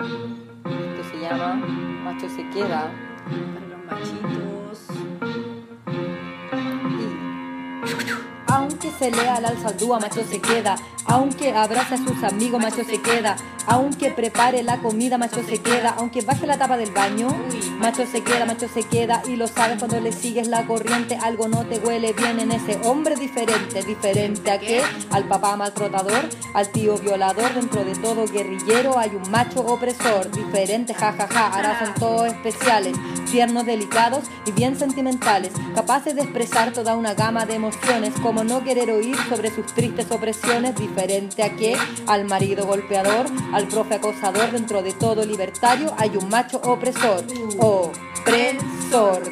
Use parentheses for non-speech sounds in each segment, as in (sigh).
Esto se llama Macho se queda. Para los machitos. Aunque se lea al saldúa, macho se queda. Aunque abrace a sus amigos, macho se queda. Aunque prepare la comida, macho se queda. Aunque baje la tapa del baño, macho se queda, macho se queda. Y lo sabes cuando le sigues la corriente, algo no te huele bien en ese hombre diferente. ¿Diferente a qué? Al papá maltratador, al tío violador. Dentro de todo guerrillero hay un macho opresor. Diferente, jajaja. Ja, ja. Ahora son todos especiales, tiernos, delicados y bien sentimentales. Capaces de expresar toda una gama de emociones. Como no querer oír sobre sus tristes opresiones. Diferente a qué? Al marido golpeador, al profe acosador, dentro de todo libertario hay un macho opresor. Opresor.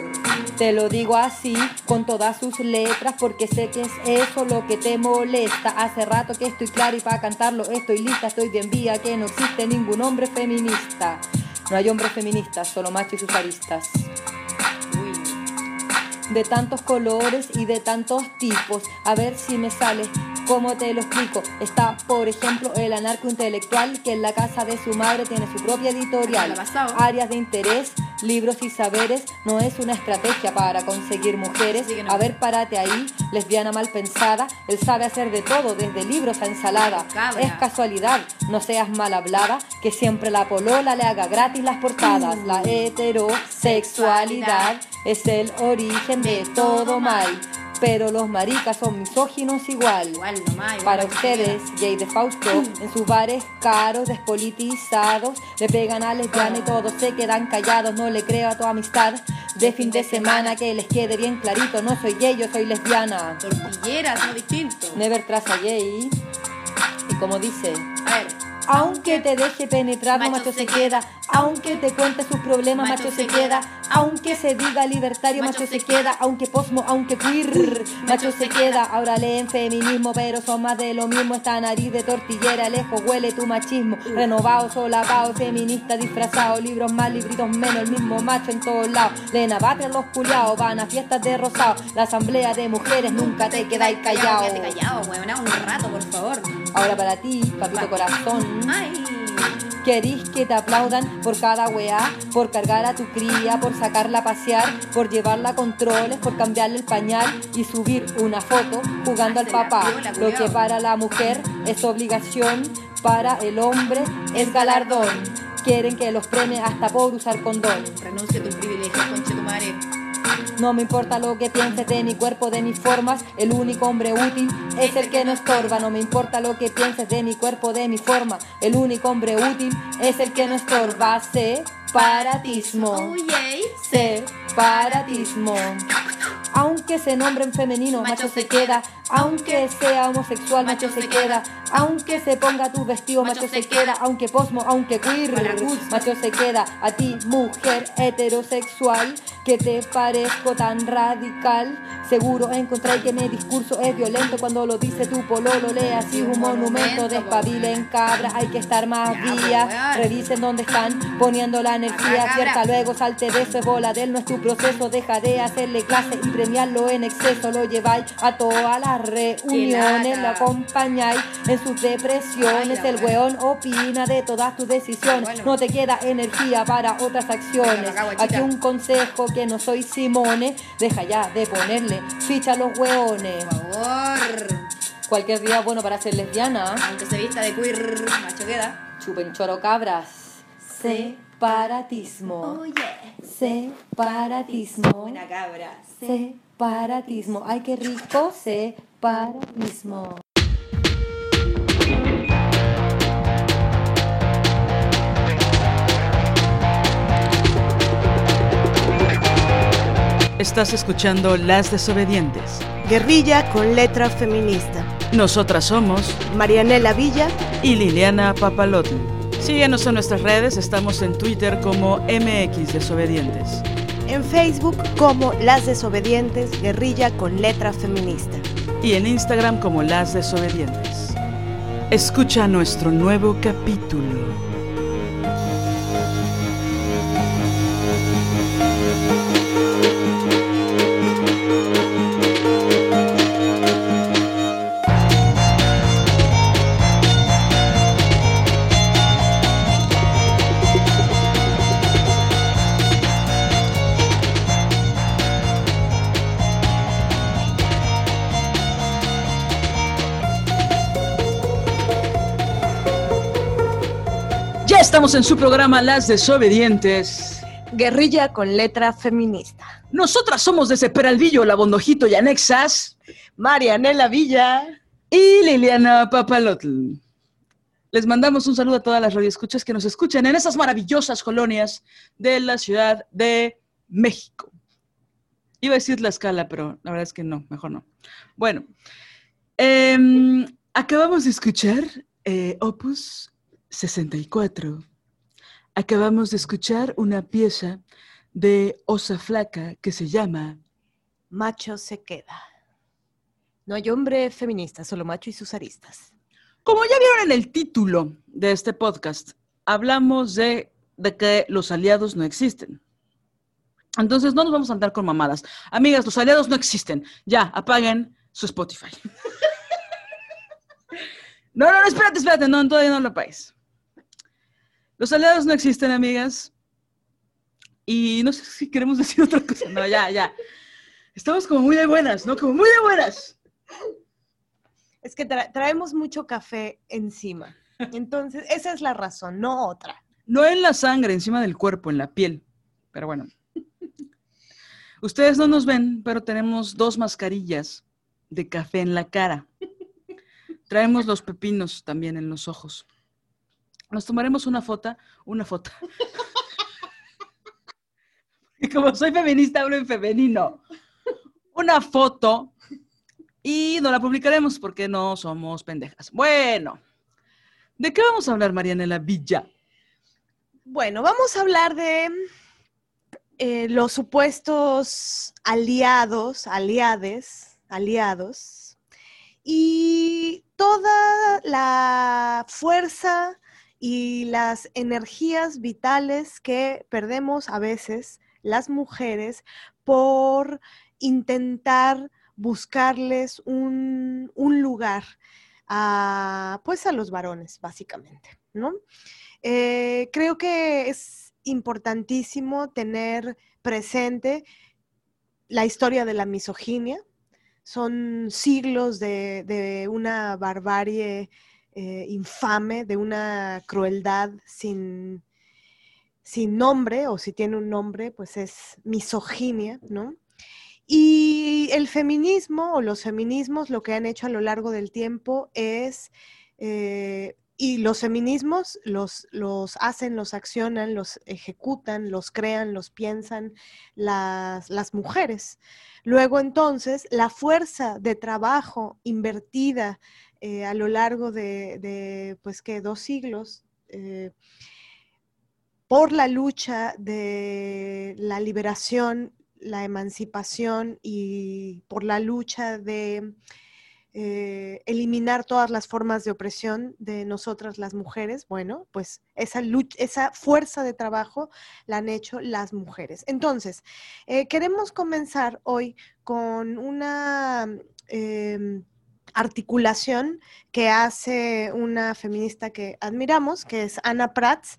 Te lo digo así, con todas sus letras, porque sé que es eso lo que te molesta. Hace rato que estoy claro y para cantarlo estoy lista, estoy bien vía que no existe ningún hombre feminista. No hay hombres feministas, solo machos y sus aristas de tantos colores y de tantos tipos. A ver si me sale. ¿Cómo te lo explico? Está, por ejemplo, el anarco intelectual que en la casa de su madre tiene su propia editorial. Áreas de interés, libros y saberes. No es una estrategia para conseguir mujeres. A ver, párate ahí, lesbiana mal pensada. Él sabe hacer de todo, desde libros a ensalada. Es casualidad, no seas mal hablada, que siempre la polola le haga gratis las portadas. La heterosexualidad es el origen de todo mal. Pero los maricas son misóginos igual. Igual nomás, igual Para ustedes, Jay de Fausto, en sus bares caros, despolitizados, le pegan a lesbiana y todos se quedan callados. No le creo a tu amistad de fin de semana que les quede bien clarito. No soy gay, yo soy lesbiana. Tortilleras, no distinto. Never traza gay. Y como dice, A ver. Aunque te deje penetrar, macho se queda. Aunque te cuente sus problemas, macho se queda. Aunque se diga libertario, macho se queda. Aunque posmo, aunque queer, macho se queda. Ahora leen feminismo, pero son más de lo mismo. Esta nariz de tortillera, lejos huele tu machismo. Renovado, solapado, feminista disfrazado. Libros más, libritos menos, el mismo macho en todos lados. Leen a Patria los culiados, van a fiestas de rosado. La asamblea de mujeres, nunca te quedáis callado. Quédate callado. Un rato, por favor. Ahora para ti, papito corazón. Querís que te aplaudan por cada weá, por cargar a tu cría, por sacarla a pasear, por llevarla a controles, por cambiarle el pañal y subir una foto jugando al Hazte la papá. Lo que para la mujer es obligación, para el hombre es galardón. Quieren que los premie hasta por usar condón. Renuncia a tu privilegio, conche tu madre. No me importa lo que pienses de mi cuerpo, de mis formas, el único hombre útil es el que no estorba. No me importa lo que pienses de mi cuerpo, de mi forma, el único hombre útil es el que no estorba. Separatismo. Separatismo. Aunque se nombre en femenino, macho se queda. Aunque sea homosexual, macho se queda. Aunque se ponga tu vestido, macho se queda. Aunque posmo, aunque queer, macho se queda. A ti, mujer heterosexual, que te parezco tan radical. Seguro encontré que mi discurso es violento cuando lo dice tu pololo. Lee así un monumento, despabilen cabra. Hay que estar más pues, días. Revisen dónde están poniendo la energía cierta. Luego salte de es bola de él, no es tu proceso. Deja de hacerle clase y premiarlo en exceso. Lo lleváis a todas las reuniones, lo acompañáis en sus depresiones. El weón opina de todas tus decisiones. No te queda energía para otras acciones. Aquí un consejo que no soy Simone. Deja ya de ponerle ficha a los weones. Por favor. Cualquier día bueno para ser lesbiana. Aunque se vista de queer, macho queda. Chupen choro cabras. Separatismo. Oh, yeah. Separatismo. Buena cabra. Separatismo. Ay, qué rico. Separatismo. Estás escuchando Las Desobedientes. Guerrilla con letra feminista. Nosotras somos Marianela Villa, y Liliana Papalotl. Síguenos en nuestras redes, estamos en Twitter como MX Desobedientes. En Facebook como Las Desobedientes, Guerrilla con letra feminista. y en Instagram como Las Desobedientes. Escucha nuestro nuevo capítulo. Estamos en su programa Las Desobedientes. Guerrilla con letra feminista. Nosotras somos desde Peralvillo, La Bondojito y Anexas. Marianela Villa. Y Liliana Papalotl. Les mandamos un saludo a todas las radioescuchas que nos escuchan en esas maravillosas colonias de la Ciudad de México. Iba a decir la escala, pero la verdad es que no, mejor no. Bueno, em, acabamos de escuchar eh, Opus 64. Acabamos de escuchar una pieza de Osa Flaca que se llama Macho se queda. No hay hombre feminista, solo macho y sus aristas. Como ya vieron en el título de este podcast, hablamos de, de que los aliados no existen. Entonces no nos vamos a andar con mamadas. Amigas, los aliados no existen. Ya, apaguen su Spotify. (laughs) No, no, no, espérate, espérate, no, todavía no lo apagues. Los aliados no existen, amigas. Y no sé si queremos decir (laughs) otra cosa. No, ya, ya. Estamos como muy de buenas, ¿no? Como muy de buenas. Es que tra- traemos mucho café encima. Entonces, esa es la razón, no otra. No en la sangre, encima del cuerpo, en la piel. Pero bueno. Ustedes no nos ven, pero tenemos dos mascarillas de café en la cara. Traemos los pepinos también en los ojos. Nos tomaremos una foto, una foto. (laughs) Y como soy feminista, hablo en femenino. Una foto y no la publicaremos porque no somos pendejas. Bueno, ¿de qué vamos a hablar, Marianela Villa? Bueno, vamos a hablar de eh, los supuestos aliados, aliades, aliados, y toda la fuerza y las energías vitales que perdemos a veces las mujeres por intentar buscarles un, un lugar a, pues a los varones, básicamente, ¿no? Eh, creo que es importantísimo tener presente la historia de la misoginia. Son siglos de, de una barbarie eh, infame, de una crueldad sin, sin nombre, o si tiene un nombre, pues es misoginia, ¿no? Y el feminismo o los feminismos lo que han hecho a lo largo del tiempo es eh, y los feminismos los, los hacen, los accionan, los ejecutan, los crean, los piensan las, las mujeres. Luego entonces, la fuerza de trabajo invertida eh, a lo largo de, pues que dos siglos eh, por la lucha de la liberación, la emancipación y por la lucha de eh, eliminar todas las formas de opresión de nosotras las mujeres, bueno, pues esa, esa fuerza de trabajo la han hecho las mujeres. Entonces, queremos comenzar hoy con una eh, articulación que hace una feminista que admiramos, que es Ana Prats.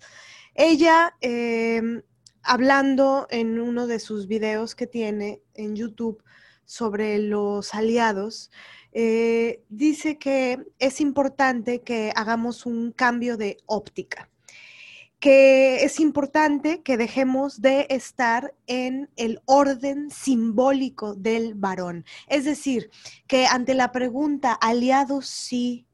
Ella, eh, hablando en uno de sus videos que tiene en YouTube sobre los aliados, eh, dice que es importante que hagamos un cambio de óptica, que es importante que dejemos de estar en el orden simbólico del varón. Es decir, que ante la pregunta aliados sí,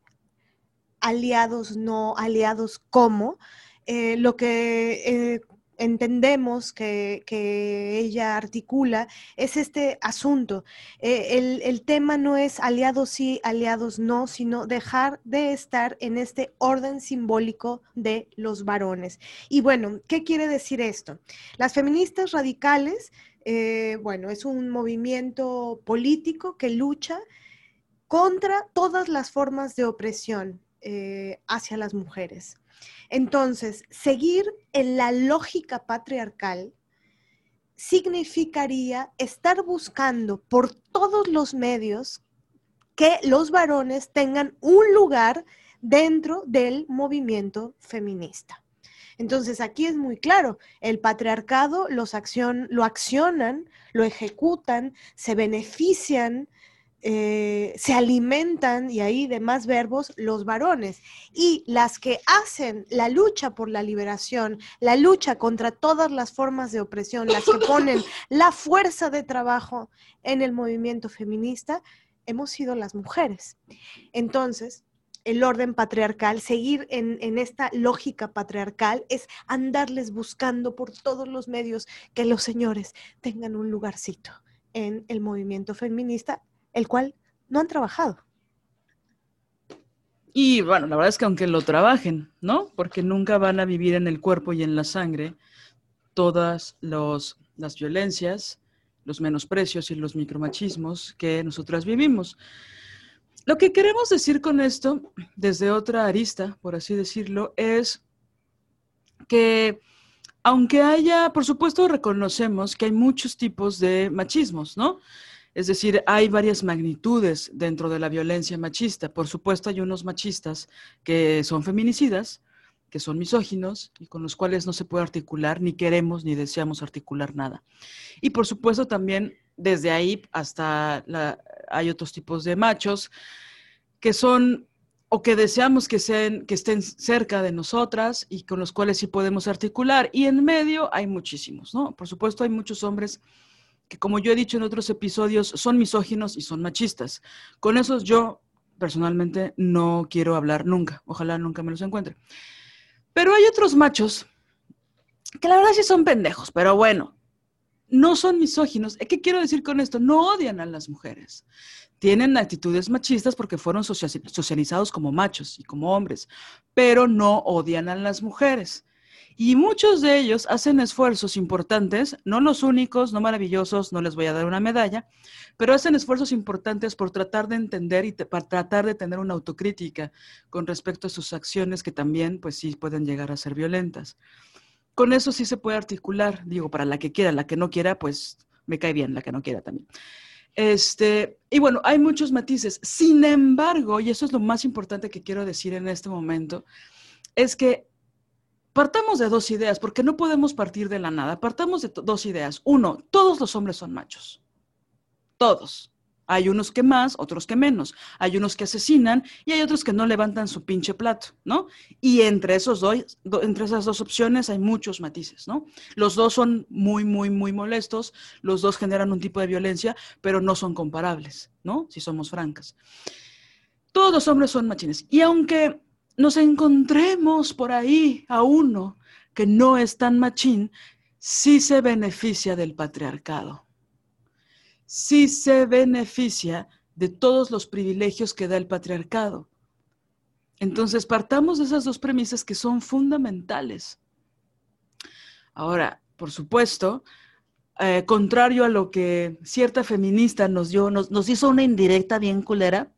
aliados no, aliados cómo, eh, lo que... Eh, entendemos que, que, ella articula es este asunto. Eh, el, el, tema no es aliados sí, aliados no, sino dejar de estar en este orden simbólico de los varones. Y bueno, ¿qué quiere decir esto? Las feministas radicales, eh, bueno, es un movimiento político que lucha contra todas las formas de opresión eh, hacia las mujeres. Entonces, seguir en la lógica patriarcal significaría estar buscando por todos los medios que los varones tengan un lugar dentro del movimiento feminista. Entonces aquí es muy claro, el patriarcado los accion, lo accionan, lo ejecutan, se benefician eh, se alimentan, y ahí de más verbos, los varones. Y las que hacen la lucha por la liberación, la lucha contra todas las formas de opresión, las que ponen (laughs) la fuerza de trabajo en el movimiento feminista, hemos sido las mujeres. Entonces, el orden patriarcal, seguir en, en, esta lógica patriarcal, es andarles buscando por todos los medios que los señores tengan un lugarcito en el movimiento feminista el cual no han trabajado. Y bueno, la verdad es que aunque lo trabajen, ¿no? Porque nunca van a vivir en el cuerpo y en la sangre todas las violencias, los menosprecios y los micromachismos que nosotras vivimos. Lo que queremos decir con esto, desde otra arista, por así decirlo, es que aunque haya, por supuesto, reconocemos que hay muchos tipos de machismos, ¿no? Es decir, hay varias magnitudes dentro de la violencia machista. Por supuesto, hay unos machistas que son feminicidas, que son misóginos y con los cuales no se puede articular, ni queremos ni deseamos articular nada. Y por supuesto también desde ahí hasta la, hay otros tipos de machos que son o que deseamos que, sean, que estén cerca de nosotras y con los cuales sí podemos articular. Y en medio hay muchísimos, ¿no? Por supuesto hay muchos hombres que como yo he dicho en otros episodios, son misóginos y son machistas. Con esos yo personalmente no quiero hablar nunca. Ojalá nunca me los encuentre. Pero hay otros machos que la verdad sí son pendejos, pero bueno, no son misóginos. ¿Qué quiero decir con esto? No odian a las mujeres. Tienen actitudes machistas porque fueron socializados como machos y como hombres, pero no odian a las mujeres. Y muchos de ellos hacen esfuerzos importantes, no los únicos, no maravillosos, no les voy a dar una medalla, pero hacen esfuerzos importantes por tratar de entender y para tratar de tener una autocrítica con respecto a sus acciones que también, pues sí, pueden llegar a ser violentas. Con eso sí se puede articular, digo, para la que quiera, la que no quiera, pues me cae bien, la que no quiera también. Este, y bueno, hay muchos matices. Sin embargo, y eso es lo más importante que quiero decir en este momento, es que Partamos de dos ideas, porque no podemos partir de la nada. Partamos de dos ideas. Uno, todos los hombres son machos. Todos. Hay unos que más, otros que menos. Hay unos que asesinan y hay otros que no levantan su pinche plato, ¿no? Y entre, esos dos, entre esas dos opciones hay muchos matices, ¿no? Los dos son muy, muy, muy molestos, los dos generan un tipo de violencia, pero no son comparables, ¿no? Si somos francas. Todos los hombres son machines. Y aunque nos encontremos por ahí a uno que no es tan machín, sí se beneficia del patriarcado, sí se beneficia de todos los privilegios que da el patriarcado. Entonces, partamos de esas dos premisas que son fundamentales. Ahora, por supuesto, eh, contrario a lo que cierta feminista nos dio, nos, nos hizo una indirecta bien culera,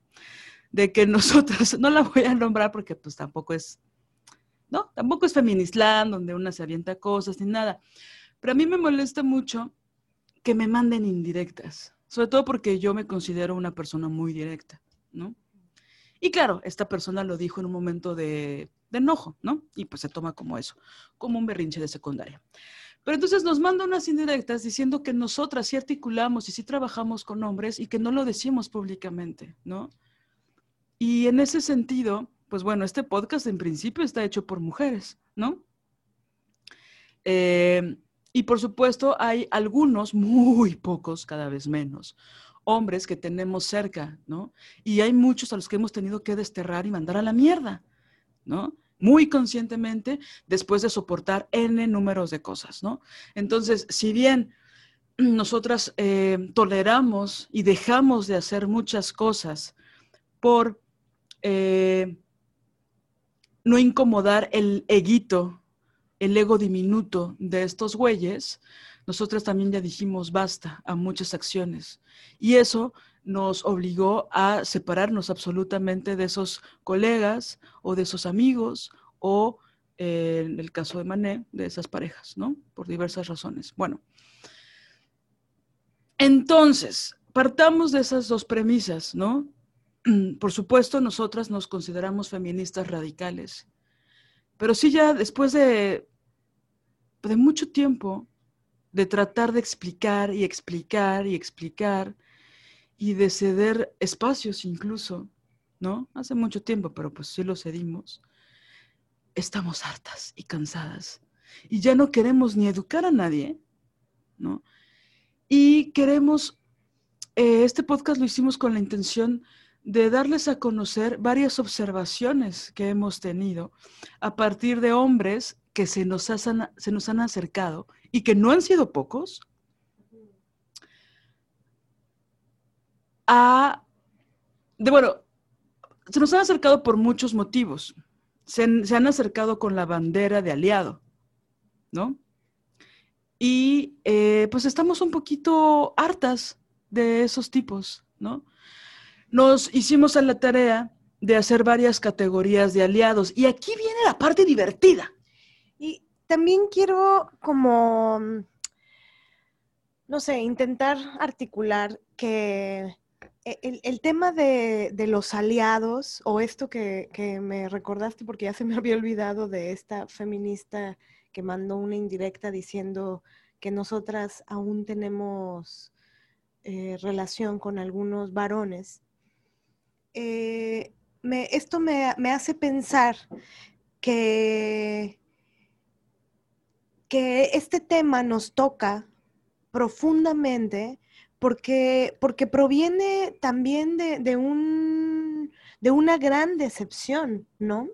de que nosotros, (laughs) no la voy a nombrar porque pues tampoco es, no, tampoco es Feministland, donde una se avienta cosas ni nada. Pero a mí me molesta mucho que me manden indirectas, sobre todo porque yo me considero una persona muy directa, ¿no? Y claro, esta persona lo dijo en un momento de, de enojo, ¿no? Y pues se toma como eso, como un berrinche de secundaria. Pero entonces nos manda unas indirectas diciendo que nosotras sí articulamos y sí trabajamos con hombres y que no lo decimos públicamente, ¿no? Y en ese sentido, pues bueno, este podcast en principio está hecho por mujeres, ¿no? Eh, y por supuesto hay algunos, muy pocos, cada vez menos, hombres que tenemos cerca, ¿no? Y hay muchos a los que hemos tenido que desterrar y mandar a la mierda, ¿no? Muy conscientemente, después de soportar N números de cosas, ¿no? Entonces, si bien nosotras eh, toleramos y dejamos de hacer muchas cosas por eh, no incomodar el eguito, el ego diminuto de estos güeyes, nosotras también ya dijimos basta a muchas acciones. Y eso nos obligó a separarnos absolutamente de esos colegas o de esos amigos o, eh, en el caso de Mané, de esas parejas, ¿no? Por diversas razones. Bueno, entonces, partamos de esas dos premisas, ¿no? (clears throat) por supuesto, nosotras nos consideramos feministas radicales, pero sí ya después de, de mucho tiempo de tratar de explicar y explicar y explicar y de ceder espacios incluso, ¿no? Hace mucho tiempo, pero pues sí lo cedimos. Estamos hartas y cansadas y ya no queremos ni educar a nadie, ¿no? Y queremos, eh, este podcast lo hicimos con la intención de darles a conocer varias observaciones que hemos tenido a partir de hombres que se nos, han, se nos han acercado y que no han sido pocos, a, de bueno, se nos han acercado por muchos motivos. Se han, se han acercado con la bandera de aliado, ¿no? Y eh, pues estamos un poquito hartas de esos tipos, ¿no? Nos hicimos a la tarea de hacer varias categorías de aliados y aquí viene la parte divertida. Y también quiero como, no sé, intentar articular que e, el, tema de, de, los aliados, o esto que, que, me recordaste porque ya se me (laughs) había olvidado de esta feminista que mandó una indirecta diciendo que nosotras aún tenemos eh, relación con algunos varones. Eh, esto me, me hace pensar que que este tema nos toca profundamente porque, porque proviene también de, de, un, de una gran decepción, ¿no?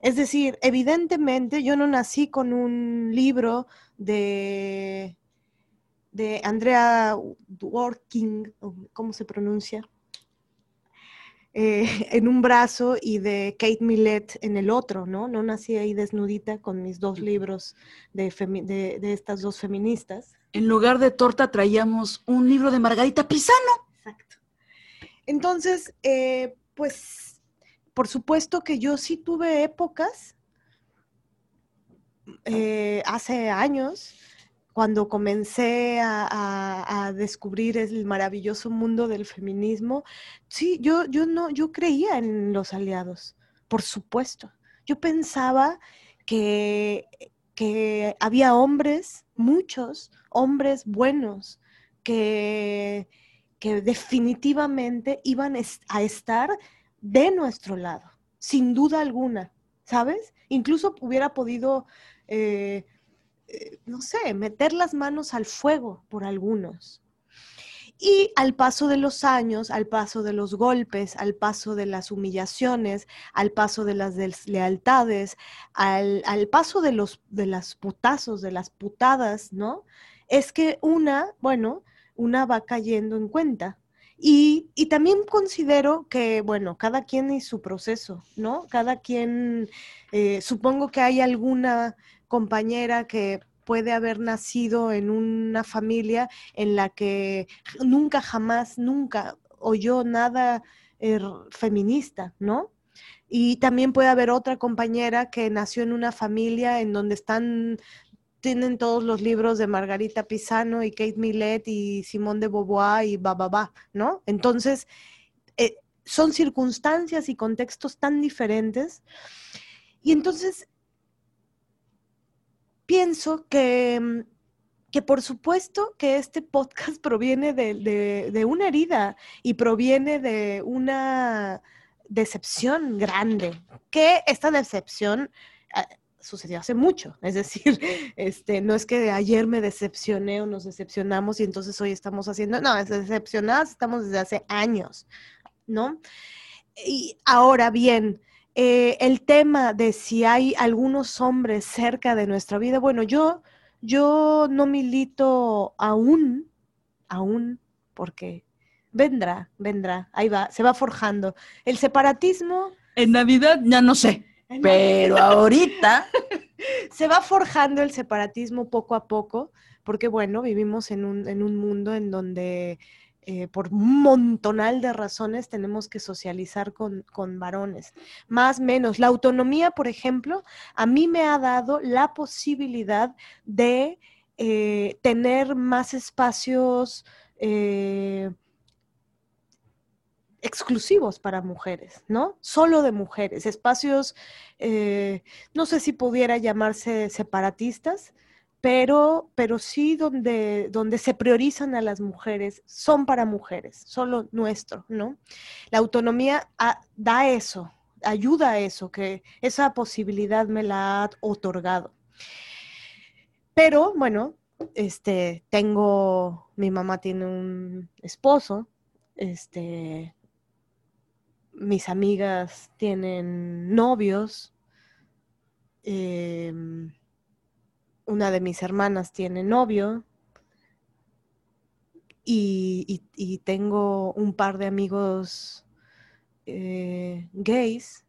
Es decir, evidentemente yo no nací con un libro de, de Andrea Dworkin, ¿cómo se pronuncia? Eh, (laughs) en un brazo y de Kate Millett en el otro, ¿no? No nací ahí desnudita con mis dos libros de, de, de, estas dos feministas. En lugar de torta traíamos un libro de Margarita Pisano. Exacto. Entonces, eh, pues, por supuesto que yo sí tuve épocas eh, hace años cuando comencé a, descubrir el maravilloso mundo del feminismo, sí, yo, yo no, yo creía en los aliados, por supuesto. Yo pensaba que, que había hombres, muchos hombres buenos, que, que definitivamente iban a estar de nuestro lado, sin duda alguna, ¿sabes? Incluso hubiera podido... Eh, no sé, meter las manos al fuego por algunos. Y al paso de los años, al paso de los golpes, al paso de las humillaciones, al paso de las deslealtades, al, al paso de los de las putazos, de las putadas, ¿no? Es que una, bueno, una va cayendo en cuenta. Y, y, también considero que, bueno, cada quien y su proceso, ¿no? Cada quien, eh, supongo que hay alguna compañera que puede haber nacido en una familia en la que nunca, jamás, nunca oyó nada eh, feminista, ¿no? Y también puede haber otra compañera que nació en una familia en donde están tienen todos los libros de Margarita Pisano y Kate Millett y Simón de Beauvoir y bababa, ¿no? Entonces, eh, son circunstancias y contextos tan diferentes. Y entonces pienso que, mm, que por supuesto que este podcast (laughs) proviene de, de, una herida y proviene de una decepción grande, que esta decepción uh, sucedió hace mucho, es decir, (laughs) este, no es que ayer me decepcioné o nos decepcionamos y entonces hoy estamos haciendo, no, es decepcionadas estamos desde hace años, ¿no? Y ahora bien, eh, el tema de si hay algunos hombres cerca de nuestra vida, bueno, yo, yo no milito aún, aún, porque vendrá, vendrá, ahí va, se va forjando. El separatismo... En Navidad ya no sé, pero ahorita... (laughs) se va forjando el separatismo poco a poco, porque bueno, vivimos en un, en un mundo en donde eh, por un montonal de razones tenemos que socializar con, con, varones, más menos. La autonomía, por ejemplo, a mí me ha dado la posibilidad de eh, tener más espacios eh, exclusivos para mujeres, ¿no? Solo de mujeres, espacios, no sé si pudiera llamarse separatistas, pero, pero sí donde, donde se priorizan a las mujeres, son para mujeres, solo nuestro, ¿no? La autonomía ah, da eso, ayuda a eso, que esa posibilidad me la ha otorgado. Pero bueno, este, tengo, mi mamá tiene un esposo, este, mis amigas tienen novios, em, una de mis hermanas tiene novio y, tengo un par de amigos eh, gays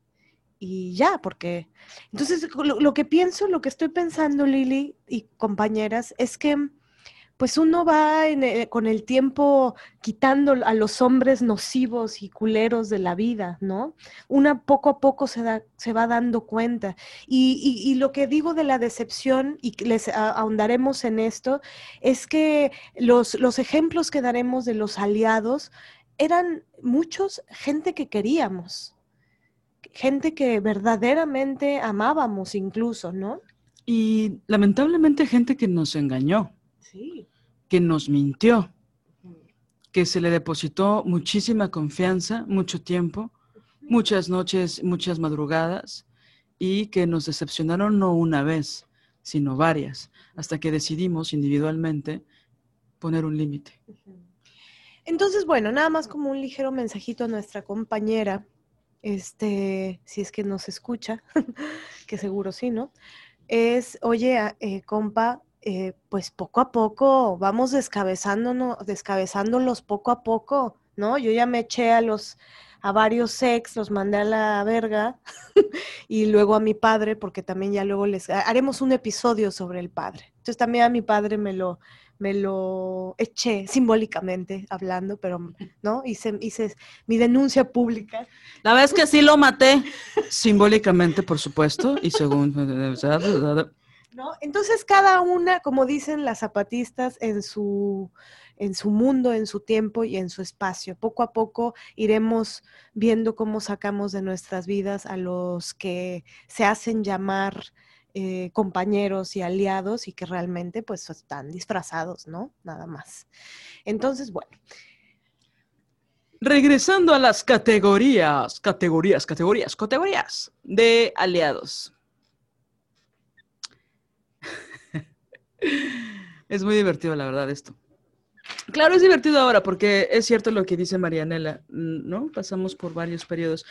y ya, porque entonces lo, lo que pienso, lo que estoy pensando, Lili y compañeras, es que pues uno va en, eh, con el tiempo quitando a los hombres nocivos y culeros de la vida, ¿no? Una poco a poco se, da, se va dando cuenta. Y, y- y lo que digo de la decepción, y les ahondaremos en esto, es que los, los ejemplos que daremos de los aliados eran muchos gente que queríamos, gente que verdaderamente amábamos incluso, ¿no? Y lamentablemente gente que nos engañó, Sí. Que nos mintió, que se le depositó muchísima confianza, mucho tiempo, muchas noches, muchas madrugadas, y que nos decepcionaron no una vez, sino varias, hasta que decidimos individualmente poner un límite. Entonces, bueno, nada más como un ligero mensajito a nuestra compañera, este, si es que nos escucha, (laughs) que seguro sí, ¿no? Es, oye, eh, compa, eh, pues poco a poco vamos descabezándonos, descabezándolos poco a poco, ¿no? Yo ya me eché a los, a varios sex, los mandé a la verga, (laughs) y luego a mi padre, porque también ya luego les ha- haremos un episodio sobre el padre. Entonces también a mi padre me lo, me lo eché simbólicamente hablando, pero no, hice, hice mi denuncia pública. La vez que sí lo maté, simbólicamente, por supuesto, y según... Entonces cada una, como dicen las zapatistas, en su, en su mundo, en su tiempo y en su espacio. Poco a poco iremos viendo cómo sacamos de nuestras vidas a los que se hacen llamar eh, compañeros y aliados y que realmente pues están disfrazados, ¿no? Nada más. Entonces, bueno, Regresando a las categorías, categorías, categorías, categorías de aliados. Es muy divertido, la verdad, esto. Claro, es divertido ahora porque es cierto lo que dice Marianela, ¿no? Pasamos por varios periodos.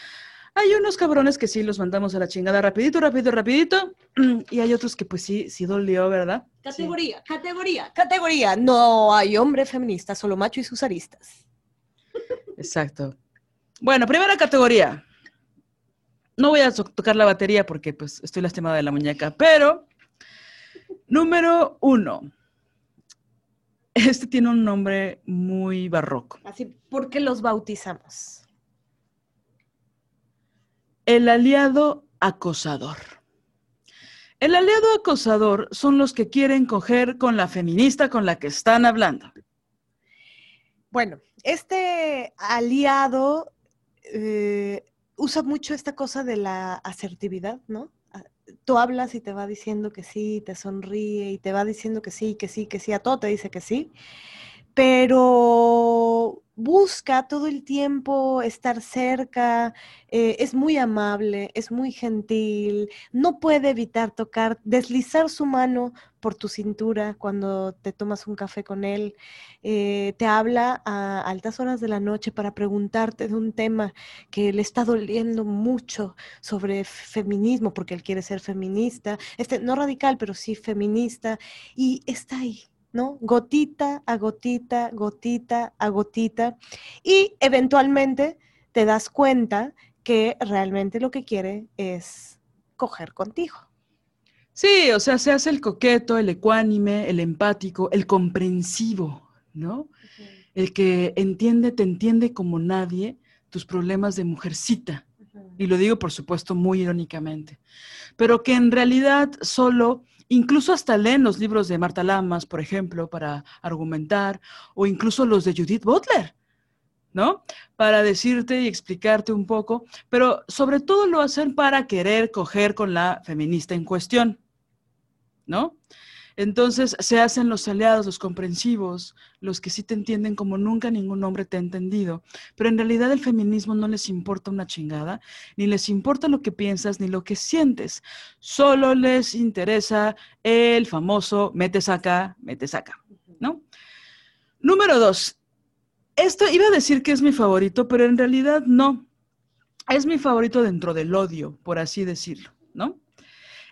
Hay unos cabrones que sí los mandamos a la chingada rapidito, rapidito, rapidito, (clears throat) y hay otros que pues sí, sí dolió, ¿verdad? categoría, categoría, categoría. No hay hombre feminista, solo macho y sus aristas. Exacto. Bueno, primera categoría. No voy a to- tocar la batería porque pues estoy lastimada de la muñeca, pero número uno. Este tiene un nombre muy barroco. Así, porque los bautizamos. El aliado acosador. El aliado acosador son los que quieren coger con la feminista con la que están hablando. Bueno, este aliado eh, usa mucho esta cosa de la asertividad, ¿no? Tú hablas y te va diciendo que sí, te sonríe y te va diciendo que sí, que sí, que sí, a todo te dice que sí, pero busca todo el tiempo estar cerca, eh, es muy amable, es muy gentil, no puede evitar tocar, deslizar su mano por tu cintura cuando te tomas un café con él, eh, te habla a altas horas de la noche para preguntarte de un tema que le está doliendo mucho sobre feminismo, porque él quiere ser feminista, este, no radical, pero sí feminista, y está ahí. ¿No? Gotita a gotita, gotita a gotita. Y eventualmente te das cuenta que realmente lo que quiere es coger contigo. Sí, o sea, se hace el coqueto, el ecuánime, el empático, el comprensivo, ¿no? El que entiende, te entiende como nadie tus problemas de mujercita. Y lo digo, por supuesto, muy irónicamente. Pero que en realidad solo, incluso hasta leen los libros de Marta Lamas, por ejemplo, para argumentar, o incluso los de Judith Butler, ¿no? Para decirte y explicarte un poco, pero sobre todo lo hacen para querer coger con la feminista en cuestión, ¿no? Entonces se hacen los aliados, los comprensivos, los que sí te entienden como nunca ningún hombre te ha entendido. Pero en realidad el feminismo no les importa una chingada, ni les importa lo que piensas ni lo que sientes. Solo les interesa el famoso metes acá, metes acá, ¿no? Número dos. Esto iba a decir que es mi favorito, pero en realidad no. Es mi favorito dentro del odio, por así decirlo, ¿no?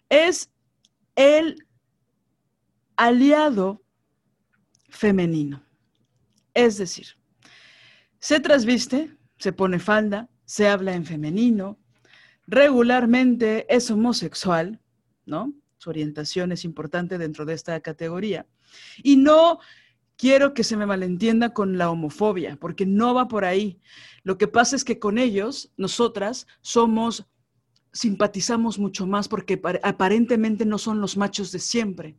Es el aliado femenino. Es decir, se trasviste, se pone falda, se habla en femenino, regularmente es homosexual, ¿no? Su orientación es importante dentro de esta categoría. Y no quiero que se me malentienda con la homofobia, porque no va por ahí. Lo que pasa es que con ellos, nosotras, somos, simpatizamos mucho más porque aparentemente no son los machos de siempre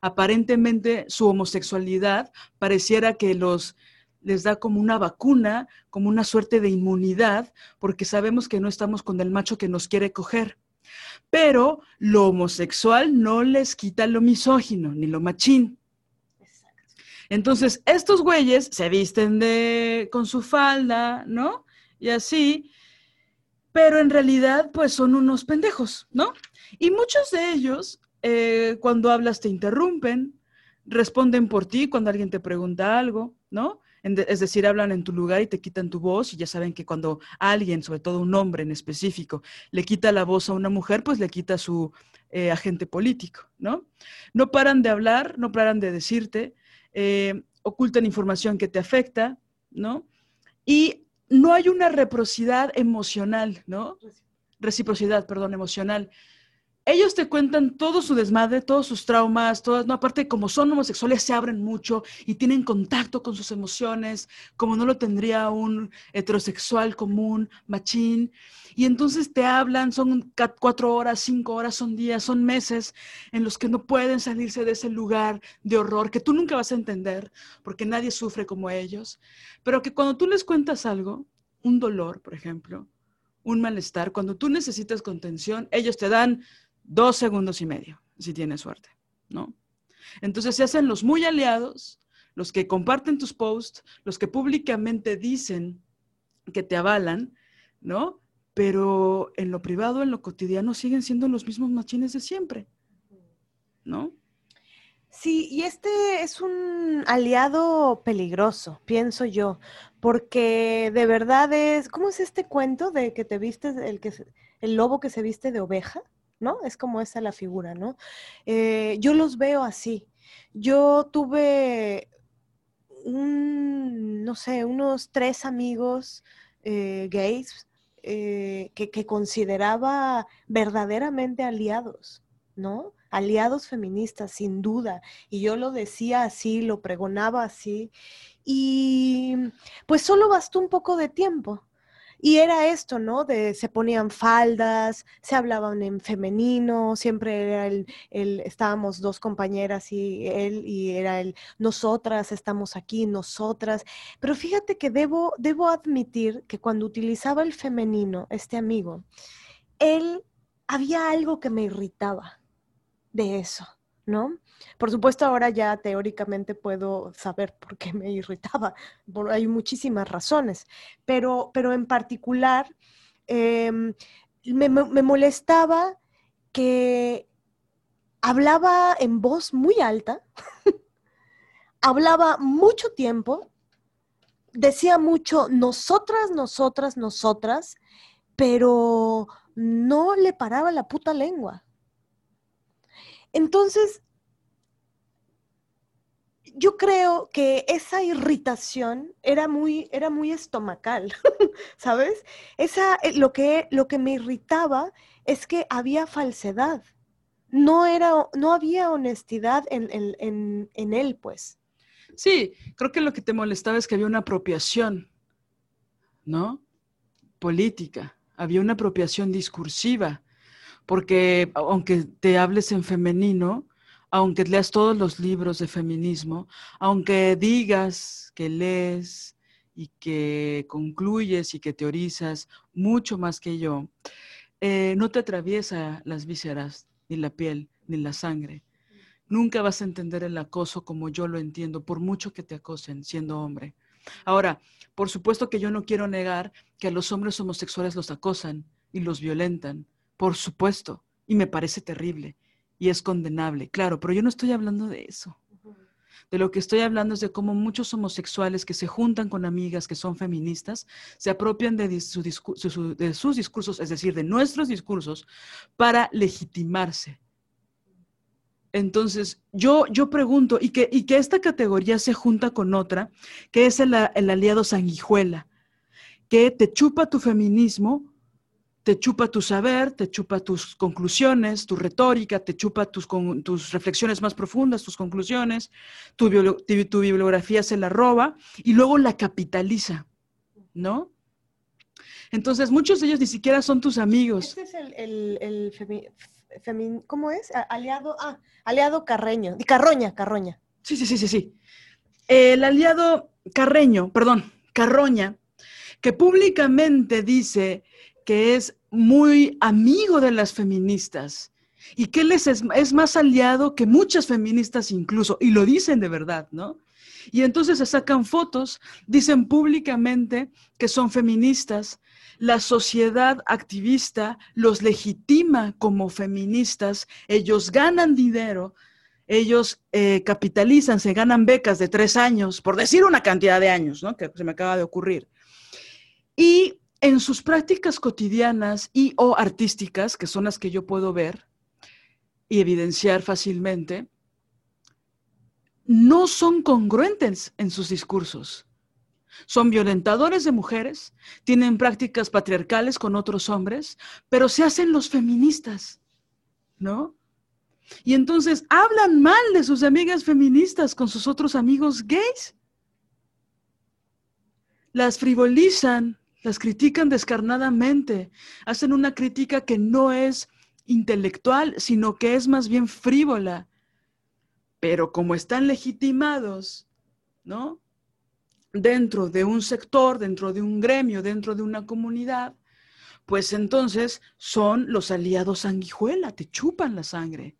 aparentemente su homosexualidad pareciera que los les da como una vacuna, como una suerte de inmunidad, porque sabemos que no estamos con el macho que nos quiere coger. Pero lo homosexual no les quita lo misógino ni lo machín. Entonces, estos güeyes se visten de con su falda, ¿no? Y así, pero en realidad pues son unos pendejos, ¿no? Y muchos de ellos eh, cuando hablas te interrumpen, responden por ti cuando alguien te pregunta algo, ¿no? Es decir, hablan en tu lugar y te quitan tu voz y ya saben que cuando alguien, sobre todo un hombre en específico, le quita la voz a una mujer, pues le quita su eh, agente político, ¿no? No paran de hablar, no paran de decirte, eh, ocultan información que te afecta, ¿no? Y no hay una reciprocidad emocional, ¿no? Reciprocidad, perdón, emocional ellos te cuentan todo su desmadre, todos sus traumas, todas, no, aparte como son homosexuales se abren mucho y tienen contacto con sus emociones, como no lo tendría un heterosexual común, machín. Y entonces te hablan, son cuatro horas, cinco horas, son días, son meses en los que no pueden salirse de ese lugar de horror que tú nunca vas a entender, porque nadie sufre como ellos, pero que cuando tú les cuentas algo, un dolor, por ejemplo, un malestar, cuando tú necesitas contención, ellos te dan dos segundos y medio, si tienes suerte, ¿no? Entonces se hacen los muy aliados, los que comparten tus posts, los que públicamente dicen que te avalan, ¿no? Pero en lo privado, en lo cotidiano, siguen siendo los mismos machines de siempre, ¿no? Sí, y este es un aliado peligroso, pienso yo, porque de verdad es, ¿cómo es este cuento de que te vistes, el, que, el lobo que se viste de oveja? ¿No? Es como esa la figura, ¿no? Eh, yo los veo así. Yo tuve un, no sé, unos tres amigos eh, gays eh, que, que, consideraba verdaderamente aliados, ¿no? Aliados feministas, sin duda. Y yo lo decía así, lo pregonaba así. Y pues solo bastó un poco de tiempo y era esto, ¿no? De se ponían faldas, se hablaban en femenino, siempre era el, el, estábamos dos compañeras y él, y era el, nosotras estamos aquí, nosotras. Pero fíjate que debo, debo admitir que cuando utilizaba el femenino, este amigo, él, había algo que me irritaba de eso, ¿no? Por supuesto, ahora ya teóricamente puedo saber por qué me irritaba. hay muchísimas razones, pero, pero en particular em, me, molestaba que hablaba en voz muy alta, (laughs) hablaba mucho tiempo, decía mucho nosotras, nosotras, nosotras, pero no le paraba la puta lengua. Entonces, yo creo que esa irritación era muy, era muy estomacal, (laughs) ¿sabes? Esa, eh, lo, que, lo que me irritaba es que había falsedad. No, era, no había honestidad en, en, en él, pues. Sí, creo que lo que te molestaba es que había una apropiación, ¿no? Política. Había una apropiación discursiva, porque aunque te hables en femenino, aunque leas todos los libros de feminismo, aunque digas que lees y que concluyes y que teorizas mucho más que yo, eh, no te atraviesa las vísceras, ni la piel, ni la sangre. nunca vas a entender el acoso como yo lo entiendo, por mucho que te acosen siendo hombre. Ahora, por supuesto que yo no quiero negar que a los hombres homosexuales los acosan y los violentan, por supuesto, y me parece terrible y es condenable, claro, pero yo no estoy hablando de eso. De lo que estoy hablando es de cómo muchos homosexuales que se juntan con amigas que son feministas se apropian de, su su- sus discursos, es decir, de nuestros discursos, para legitimarse. Entonces, yo, yo pregunto, y que, y que esta categoría se junta con otra, que es el, el aliado sanguijuela, que te chupa tu feminismo, te chupa tu saber, te chupa tus conclusiones, tu retórica, te chupa tus, con- tus reflexiones más profundas, tus conclusiones, tu, tu- tu bibliografía se la roba y luego la capitaliza, ¿no? Entonces, muchos de ellos ni siquiera son tus amigos. Este es el, el, el femi- femi- ¿cómo es? Aliado, ah, aliado Carreño, Carroña, Carroña. Sí, sí, sí, sí, sí. El aliado Carreño, perdón, Carroña, que públicamente dice que es muy amigo de las feministas y que él es, más aliado que muchas feministas incluso, y lo dicen de verdad, ¿no? Y entonces se sacan fotos, dicen públicamente que son feministas, la sociedad activista los legitima como feministas, ellos ganan dinero, ellos eh, capitalizan, se ganan becas de tres años, por decir una cantidad de años, ¿no? Que se me acaba de ocurrir. Y en sus prácticas cotidianas y o artísticas, que son las que yo puedo ver y evidenciar fácilmente, no son congruentes en sus discursos. Son violentadores de mujeres, tienen prácticas patriarcales con otros hombres, pero se hacen los feministas, ¿no? Y entonces hablan mal de sus amigas feministas con sus otros amigos gays. Las frivolizan, las critican descarnadamente, hacen una crítica que no es intelectual, sino que es más bien frívola. Pero como están legitimados, ¿no? Dentro de un sector, dentro de un gremio, dentro de una comunidad, pues entonces son los aliados sanguijuela, te chupan la sangre.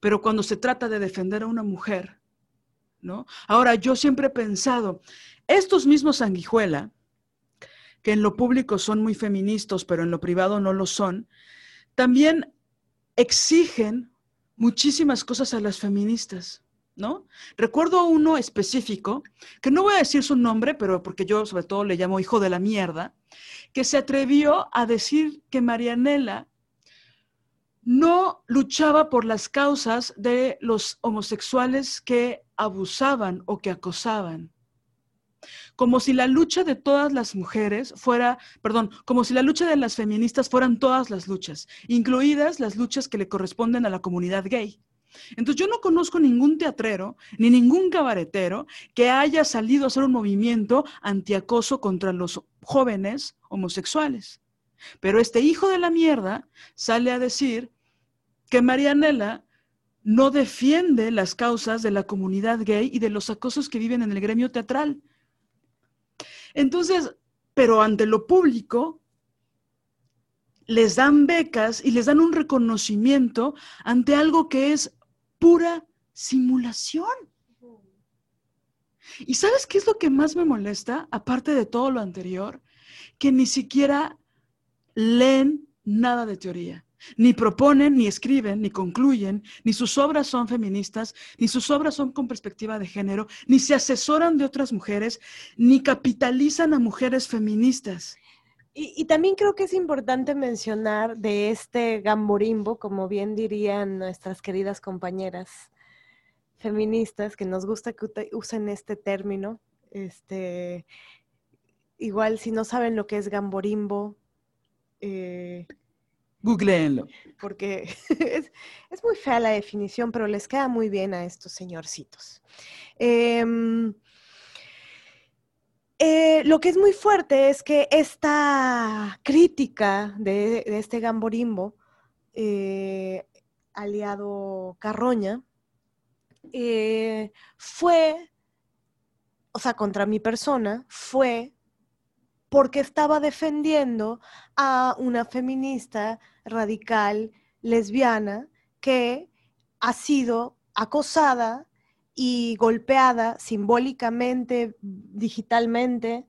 Pero cuando se trata de defender a una mujer, ¿no? Ahora, yo siempre he pensado, estos mismos sanguijuela, que en lo público son muy feministas, pero en lo privado no lo son, también exigen muchísimas cosas a las feministas, ¿no? Recuerdo uno específico, que no voy a decir su nombre, pero porque yo sobre todo le llamo hijo de la mierda, que se atrevió a decir que Marianela no luchaba por las causas de los homosexuales que abusaban o que acosaban. Como si la lucha de todas las mujeres fuera, perdón, como si la lucha de las feministas fueran todas las luchas, incluidas las luchas que le corresponden a la comunidad gay. Entonces yo no conozco ningún teatrero ni ningún cabaretero que haya salido a hacer un movimiento antiacoso contra los jóvenes homosexuales. Pero este hijo de la mierda sale a decir que Marianela no defiende las causas de la comunidad gay y de los acosos que viven en el gremio teatral. Entonces, pero ante lo público, les dan becas y les dan un reconocimiento ante algo que es pura simulación. ¿Y sabes qué es lo que más me molesta, aparte de todo lo anterior? Que ni siquiera leen nada de teoría. Ni proponen, ni escriben, ni concluyen, ni sus obras son feministas, ni sus obras son con perspectiva de género, ni se asesoran de otras mujeres, ni capitalizan a mujeres feministas. Y, y también creo que es importante mencionar de este gamborimbo, como bien dirían nuestras queridas compañeras feministas, que nos gusta que usen este término. Este, igual, si no saben lo que es gamborimbo, eh, Googleenlo. porque (laughs) es, muy fea la definición, pero les queda muy bien a estos señorcitos. Em, eh, lo que es muy fuerte es que esta crítica de, de este gamborimbo, eh, aliado Carroña, eh, fue, o sea, contra mi persona, fue porque estaba defendiendo a una feminista radical lesbiana que ha sido acosada y golpeada simbólicamente, digitalmente,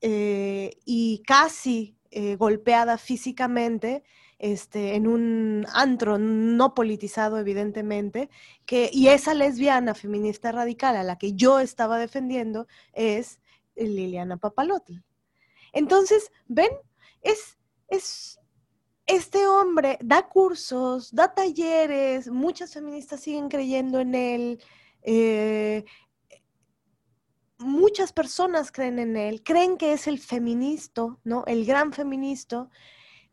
eh, y casi eh, golpeada físicamente este, en un antro no politizado, evidentemente, que, y esa lesbiana feminista radical a la que yo estaba defendiendo es Liliana Papalotl. Entonces, ven, es, es, este hombre da cursos, da talleres, muchas feministas siguen creyendo en él, eh, muchas personas creen en él, creen que es el feminista, ¿no? El gran feminista,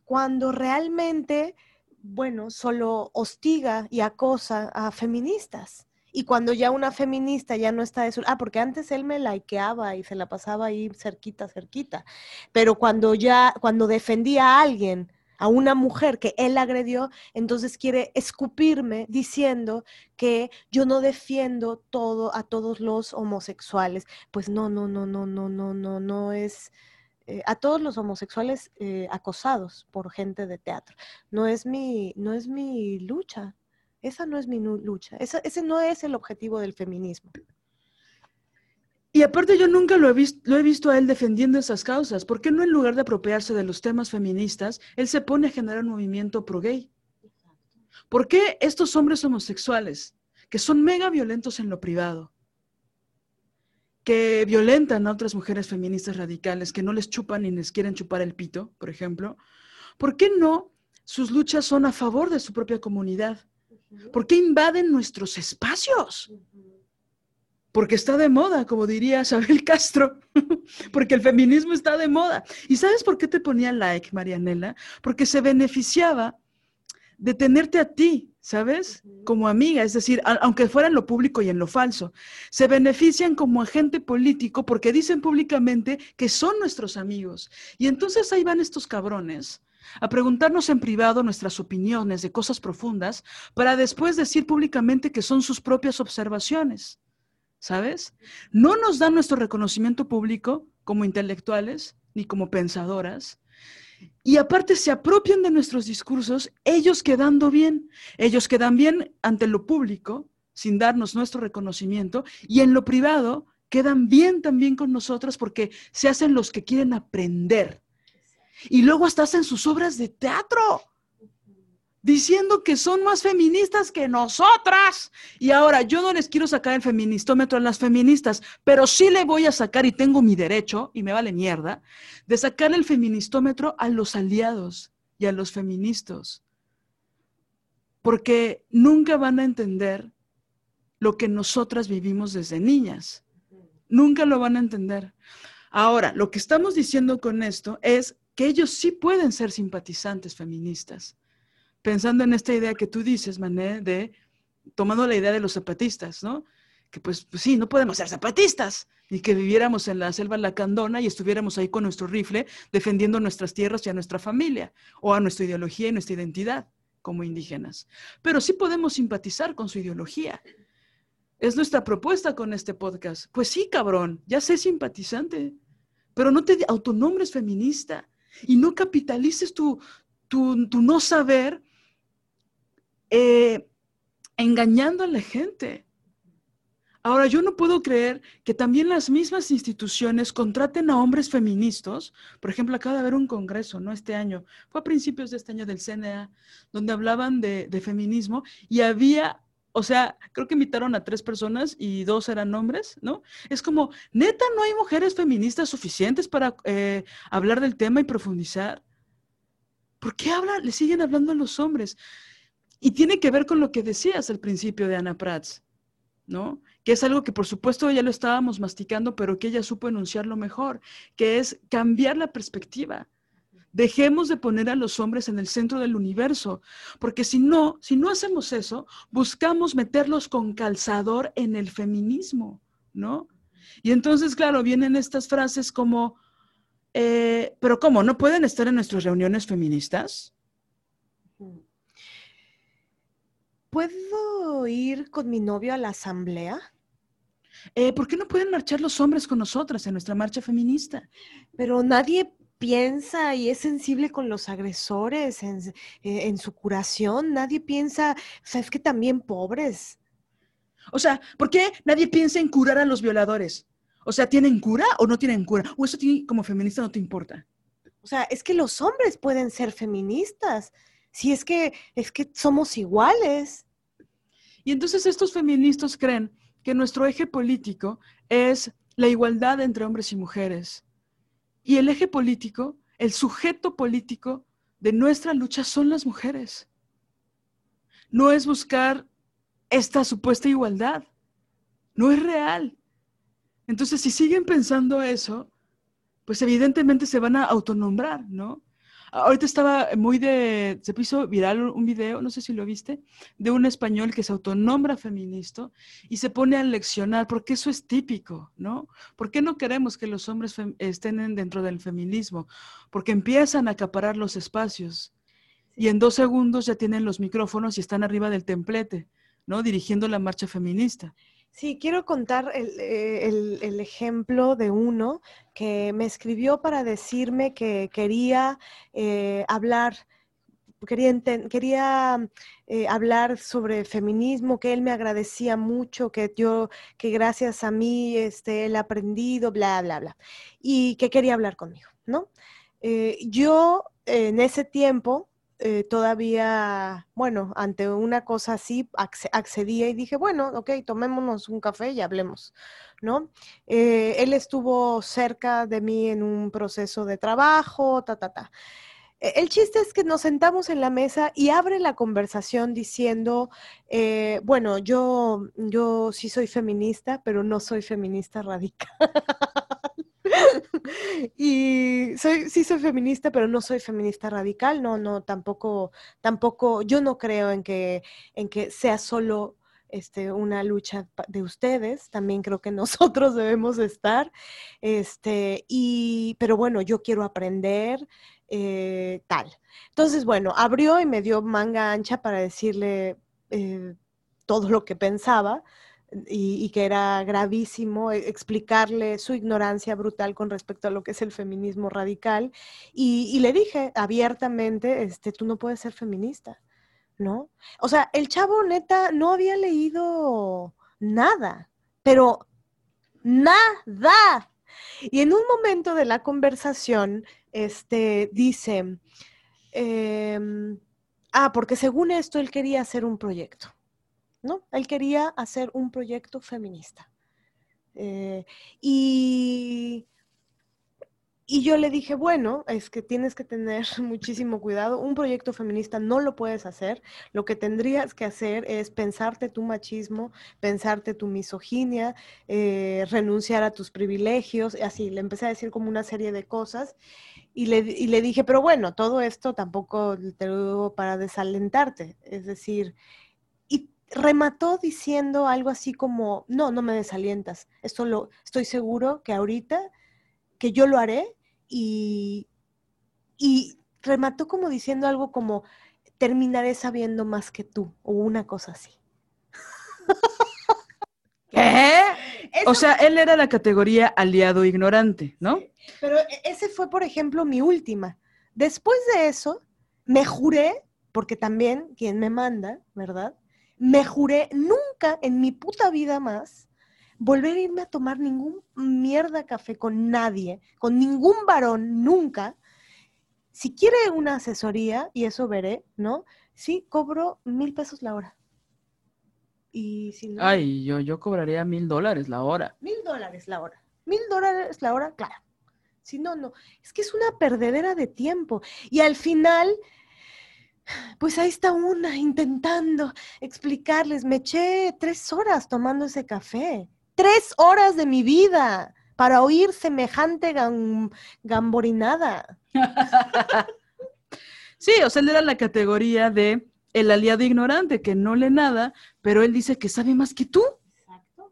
cuando realmente, bueno, solo hostiga y acosa a feministas. Y cuando ya una feminista ya no está de su... Ah, porque antes él me likeaba y se la pasaba ahí cerquita, cerquita. Pero cuando ya, cuando defendía a alguien a una mujer que él agredió, entonces quiere escupirme diciendo que yo no defiendo todo a todos los homosexuales. Pues no, no, no, no, no, no, no, no es eh, a todos los homosexuales eh, acosados por gente de teatro. No es mi, no es mi lucha. Esa no es mi lucha. ese no es el objetivo del feminismo. Y aparte yo nunca lo he, visto, lo he visto a él defendiendo esas causas. ¿Por qué no en lugar de apropiarse de los temas feministas, él se pone a generar un movimiento pro-gay? ¿Por qué estos hombres homosexuales, que son mega violentos en lo privado, que violentan a otras mujeres feministas radicales, que no les chupan ni les quieren chupar el pito, por ejemplo, ¿por qué no sus luchas son a favor de su propia comunidad? ¿Por qué invaden nuestros espacios? porque está de moda, como diría Isabel Castro, (laughs) porque el feminismo está de moda. ¿Y sabes por qué te ponía like, Marianela? Porque se beneficiaba de tenerte a ti, ¿sabes? Como amiga, es decir, aunque fuera en lo público y en lo falso, se benefician como agente político porque dicen públicamente que son nuestros amigos. Y entonces ahí van estos cabrones a preguntarnos en privado nuestras opiniones de cosas profundas para después decir públicamente que son sus propias observaciones. ¿sabes? No nos dan nuestro reconocimiento público como intelectuales ni como pensadoras. Y aparte se apropian de nuestros discursos, ellos quedando bien, ellos quedan bien ante lo público, sin darnos nuestro reconocimiento, y en lo privado quedan bien también con nosotros porque se hacen los que quieren aprender. Y luego hasta hacen sus obras de teatro diciendo que son más feministas que nosotras. Y ahora yo no les quiero sacar el feministómetro a las feministas, pero sí le voy a sacar, y tengo mi derecho, y me vale mierda, de sacar el feministómetro a los aliados y a los feministas. Porque nunca van a entender lo que nosotras vivimos desde niñas. Nunca lo van a entender. Ahora, lo que estamos diciendo con esto es que ellos sí pueden ser simpatizantes feministas pensando en esta idea que tú dices, Mané, de tomando la idea de los zapatistas, ¿no? Que pues, pues, sí, no podemos ser zapatistas y que viviéramos en la selva lacandona y estuviéramos ahí con nuestro rifle defendiendo nuestras tierras y a nuestra familia o a nuestra ideología y nuestra identidad como indígenas. Pero sí podemos simpatizar con su ideología. Es nuestra propuesta con este podcast. Pues sí, cabrón, ya sé simpatizante, pero no te autonombres feminista y no capitalices tu, tu, tu no saber eh, engañando a la gente. Ahora, yo no puedo creer que también las mismas instituciones contraten a hombres feministas. Por ejemplo, acaba de haber un congreso, ¿no? Este año, fue a principios de este año del CNA, donde hablaban de, feminismo y había, o sea, creo que invitaron a tres personas y dos eran hombres, ¿no? Es como, neta, no hay mujeres feministas suficientes para eh, hablar del tema y profundizar. ¿Por qué hablan, le siguen hablando a los hombres? Y tiene que ver con lo que decías al principio de Ana Prats, ¿no? Que es algo que por supuesto ya lo estábamos masticando, pero que ella supo enunciarlo mejor, que es cambiar la perspectiva. Dejemos de poner a los hombres en el centro del universo, porque si no, si no hacemos eso, buscamos meterlos con calzador en el feminismo, ¿no? Y entonces, claro, vienen estas frases como, eh, pero ¿cómo? ¿No pueden estar en nuestras reuniones feministas? ¿Puedo ir con mi novio a la asamblea? Eh, ¿Por qué no pueden marchar los hombres con nosotras en nuestra marcha feminista? Pero nadie piensa y es sensible con los agresores en, eh, en su curación. Nadie piensa, o sea, es que también pobres. O sea, ¿por qué nadie piensa en curar a los violadores? O sea, ¿tienen cura o no tienen cura? O eso a ti como feminista no te importa. O sea, es que los hombres pueden ser feministas. Si es que es que somos iguales. Y entonces estos feministas creen que nuestro eje político es la igualdad entre hombres y mujeres. Y el eje político, el sujeto político de nuestra lucha son las mujeres. No es buscar esta supuesta igualdad. No es real. Entonces, si siguen pensando eso, pues evidentemente se van a autonombrar, ¿no? Ahorita estaba muy de, se puso viral un video, no sé si lo viste, de un español que se autonombra feminista y se pone a leccionar, porque eso es típico, ¿no? ¿Por qué no queremos que los hombres estén dentro del feminismo? Porque empiezan a acaparar los espacios y en dos segundos ya tienen los micrófonos y están arriba del templete, ¿no? Dirigiendo la marcha feminista. Sí, quiero contar el, eh, el, ejemplo de uno que me escribió para decirme que quería eh, hablar, quería, quería eh, hablar sobre feminismo, que él me agradecía mucho, que yo, que gracias a mí este, él ha aprendido, bla, bla, bla, y que quería hablar conmigo, ¿no? yo en ese tiempo eh, todavía, bueno, ante una cosa así, accedía y dije, bueno, ok, tomémonos un café y hablemos, ¿no? Eh, él estuvo cerca de mí en un proceso de trabajo, ta, ta, ta. E, el chiste es que nos sentamos en la mesa y abre la conversación diciendo, eh, bueno, yo, yo sí soy feminista, pero no soy feminista radical. (laughs) (laughs) y soy, sí soy feminista, pero no soy feminista radical, no, no, tampoco, tampoco, yo no creo en que, en que sea solo este, una lucha de ustedes, también creo que (laughs) nosotros debemos estar, este, y, pero bueno, yo quiero aprender, eh, tal. Entonces, bueno, abrió y me dio manga ancha para decirle eh, todo lo que pensaba, y, que era gravísimo e, explicarle su ignorancia brutal con respecto a lo que es el feminismo radical. Y, le dije abiertamente, este, tú no puedes ser feminista, ¿no? O sea, el chavo neta no había leído nada, pero nada. Y en un momento de la conversación, este, dice, em, ah, porque según esto él quería hacer un proyecto. ¿No? Él quería hacer un proyecto feminista. Eh, y, y yo le dije, bueno, es que tienes que tener (laughs) muchísimo cuidado. Un proyecto feminista no lo puedes hacer. Lo que tendrías que hacer es pensarte tu machismo, pensarte tu misoginia, eh, renunciar a tus privilegios. Y así, le empecé a decir como una serie de cosas. Y le, y le dije, pero bueno, todo esto tampoco te lo digo para desalentarte. Es decir, remató diciendo algo así como, no, no me desalientas, esto lo, estoy seguro que ahorita, que yo lo haré y, y remató como diciendo algo como, terminaré sabiendo más que tú, o una cosa así. (laughs) ¿Qué? o sea, él era la categoría aliado ignorante, ¿no? pero e, ese fue, por ejemplo, mi última. Después de eso, me juré, porque también quien me manda, ¿verdad? Me juré nunca en mi puta vida más volver a irme a tomar ningún mierda café con nadie, con ningún varón, nunca. Si quiere una asesoría, y eso veré, ¿no? Sí, cobro mil pesos la hora. Y si no, Ay, yo, yo cobraría mil dólares la hora. Mil dólares la hora. Mil dólares la hora, claro. Si no, no. Es que es una perdedera de tiempo. Y al final, pues ahí está una intentando explicarles. Me eché tres horas tomando ese café. Tres horas de mi vida para oír semejante gamborinada. sí, o sea, él era la categoría de el aliado ignorante que no lee nada, pero él dice que sabe más que tú. Exacto.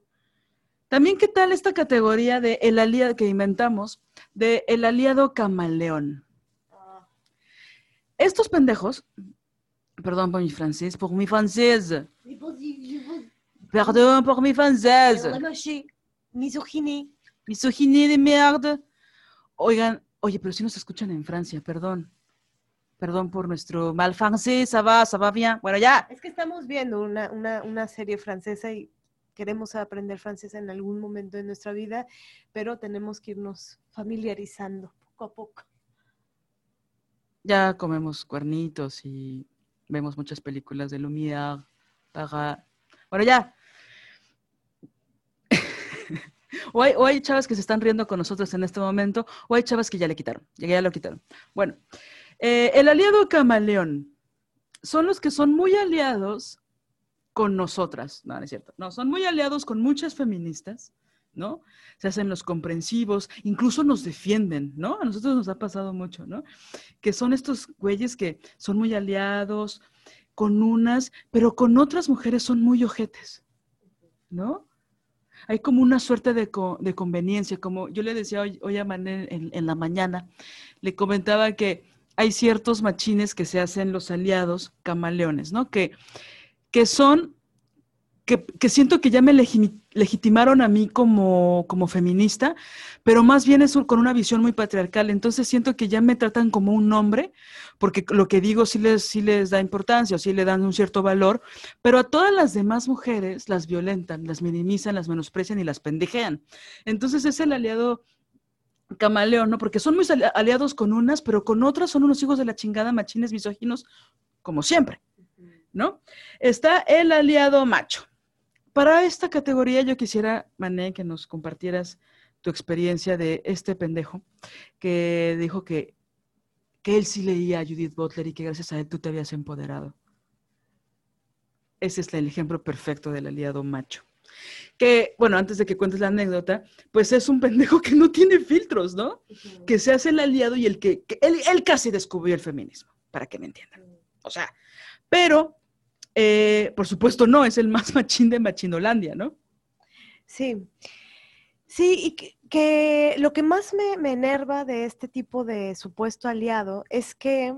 También, ¿qué tal esta categoría de el aliado que inventamos, de el aliado camaleón? Estos pendejos, perdón por mi francés, por mi francés. Perdón por mi francés. Misoginie. Misoginie de merde. Oigan, Oye, pero si nos escuchan en Francia, perdón. Perdón por nuestro mal francés, ça va, ça va bien. Bueno, ya. Es que estamos viendo una, una, una serie francesa y queremos aprender francés en algún momento de nuestra vida, pero tenemos que irnos familiarizando poco a poco. Ya comemos cuernitos y vemos muchas películas de Lumière. Para... Bueno, ya. (laughs) o, hay, o hay chavas que se están riendo con nosotros en este momento, o hay chavas que ya le quitaron, ya, ya lo quitaron. Bueno, eh, el aliado camaleón son los que son muy aliados con nosotras, no, no es cierto, no, son muy aliados con muchas feministas, ¿no? Se hacen los comprensivos, incluso nos defienden, ¿no? A nosotros nos ha pasado mucho, ¿no? Que son estos güeyes que son muy aliados con unas, pero con otras mujeres son muy ojetes, ¿no? Hay como una suerte de, de conveniencia, como yo le decía hoy, hoy a Mané en, la mañana, le comentaba que hay ciertos machines que se hacen los aliados camaleones, ¿no? Que, que son, que, siento que ya me legitimaron a mí como, como feminista, pero más bien es con una visión muy patriarcal. Entonces siento que ya me tratan como un hombre, porque lo que digo sí les, sí les da importancia o sí le dan un cierto valor, pero a todas las demás mujeres las violentan, las minimizan, las menosprecian y las pendejean. Entonces es el aliado camaleón, ¿no? Porque son muy ali- aliados con unas, pero con otras son unos hijos de la chingada, machines misóginos, como siempre, ¿no? Está el aliado macho. Para esta categoría yo quisiera, Mané, que nos compartieras tu experiencia de este pendejo que dijo que, que él sí leía a Judith Butler y que gracias a él tú te habías empoderado. Ese es el ejemplo perfecto del aliado macho. Que, bueno, antes de que cuentes la anécdota, pues es un pendejo que no tiene filtros, ¿no? Que se hace el aliado y el que, que él, él casi descubrió el feminismo, para que me entiendan. O sea, pero, eh, por supuesto, no, es el más (laughs) machín de Machinolandia, ¿no? Sí, sí, y que, lo que más me, me enerva de este tipo de supuesto aliado es que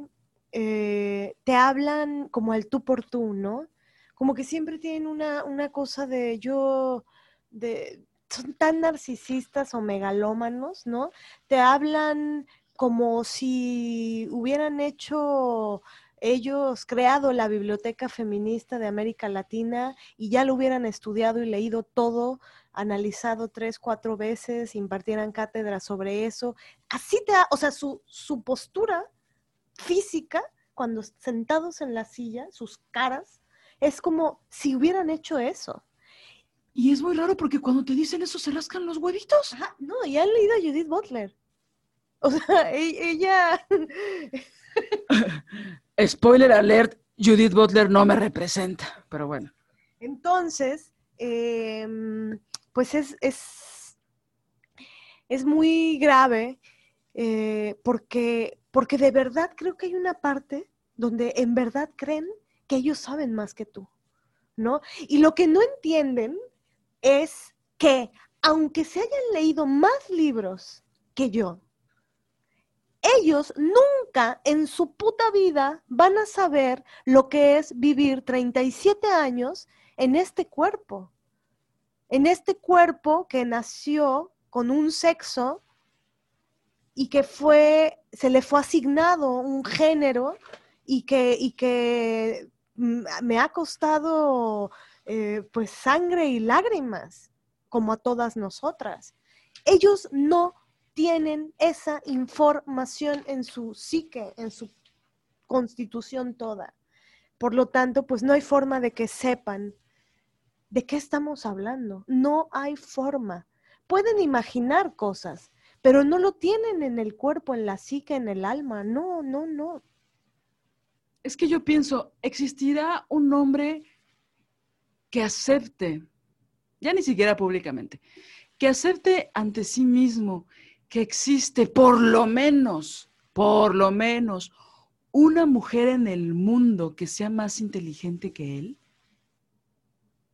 eh, te hablan como al tú por tú, ¿no? Como que siempre tienen una, una cosa de yo, de, son tan narcisistas o megalómanos, ¿no? Te hablan como si hubieran hecho ellos creado la biblioteca feminista de América Latina y ya lo hubieran estudiado y leído todo analizado tres, cuatro veces, impartieran cátedra sobre eso. Así te da, o sea, su, su postura física, cuando sentados en la silla, sus caras, es como si hubieran hecho eso. Y es muy raro porque cuando te dicen eso se rascan los huevitos. Ajá, no, y han leído a Judith Butler. O sea, e- ella, (laughs) Spoiler alert, Judith Butler no me representa, pero bueno. Entonces, em, pues es, es, es muy grave eh, porque, porque de verdad creo que hay una parte donde en verdad creen que ellos saben más que tú, ¿no? Y lo que no entienden es que aunque se hayan leído más libros que yo, ellos nunca en su puta vida van a saber lo que es vivir 37 años en este cuerpo, en este cuerpo que nació con un sexo y que fue, se le fue asignado un género y que, y que mm, me ha costado eh, pues sangre y lágrimas, como a todas nosotras. Ellos no tienen esa información en su psique, en su constitución toda. Por lo tanto, pues no hay forma de que sepan de qué estamos hablando. No hay forma. Pueden imaginar cosas, pero no lo tienen en el cuerpo, en la psique, en el alma. No, no, no. Es que yo pienso, ¿existirá un hombre que acepte, ya ni siquiera públicamente, que acepte ante sí mismo que existe por lo menos, por lo menos, una mujer en el mundo que sea más inteligente que él?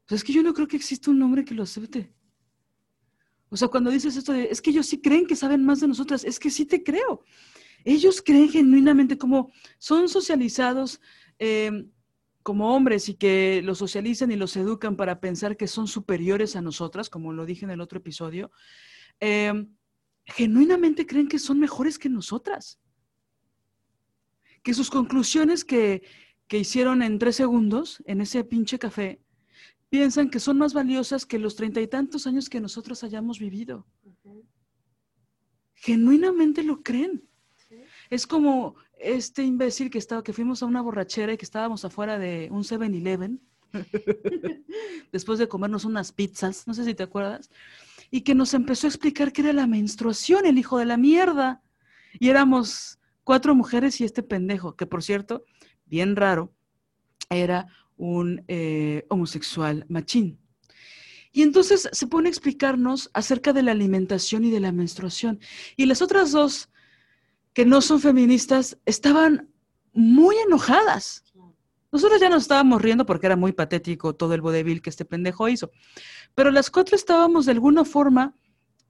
Pues es que yo no creo que exista un hombre que lo acepte. O sea, cuando dices esto de, es que ellos sí creen que saben más de nosotras, es que sí te creo. Ellos creen genuinamente como son socializados eh, como hombres y que los socializan y los educan para pensar que son superiores a nosotras, como lo dije en el otro episodio. Eh, genuinamente creen que son mejores que nosotras. Que sus conclusiones que, que hicieron en tres segundos en ese pinche café, piensan que son más valiosas que los treinta y tantos años que nosotros hayamos vivido. Genuinamente lo creen. Es como este imbécil que estaba, que fuimos a una borrachera y que estábamos afuera de un 7-Eleven, (laughs) después de comernos unas pizzas, no sé si te acuerdas, y que nos empezó a explicar que era la menstruación, el hijo de la mierda. Y éramos cuatro mujeres y este pendejo, que por cierto, bien raro, era un eh, homosexual machín. Y entonces se pone a explicarnos acerca de la alimentación y de la menstruación. Y las otras dos, que no son feministas, estaban muy enojadas. Nosotros ya nos estábamos riendo porque era muy patético todo el vodevil que este pendejo hizo. Pero las cuatro estábamos de alguna forma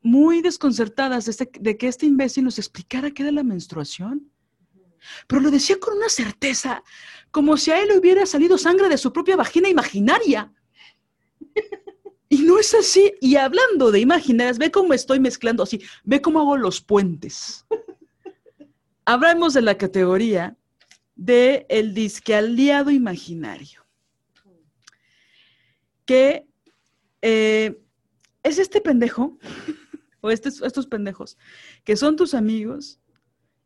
muy desconcertadas de, este- de que este imbécil nos explicara qué era la menstruación. Pero lo decía con una certeza, como si a él le hubiera salido sangre de su propia vagina imaginaria. Y no es así. Y hablando de imaginarias, ve cómo estoy mezclando así, ve cómo hago los puentes. Hablamos de la categoría de el disque aliado imaginario, que eh, es este pendejo, (laughs) o estos pendejos, que son tus amigos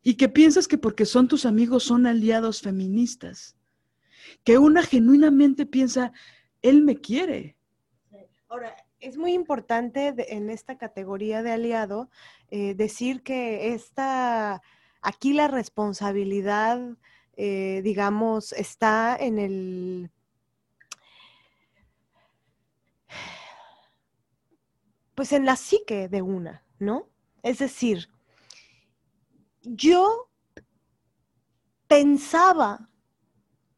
y que piensas que porque son tus amigos son aliados feministas, que una genuinamente piensa, él me quiere. Ahora, es muy importante en esta categoría de aliado eh, decir que esta, aquí la responsabilidad, eh, digamos, está en el... Pues en la psique de una, ¿no? Es decir, yo pensaba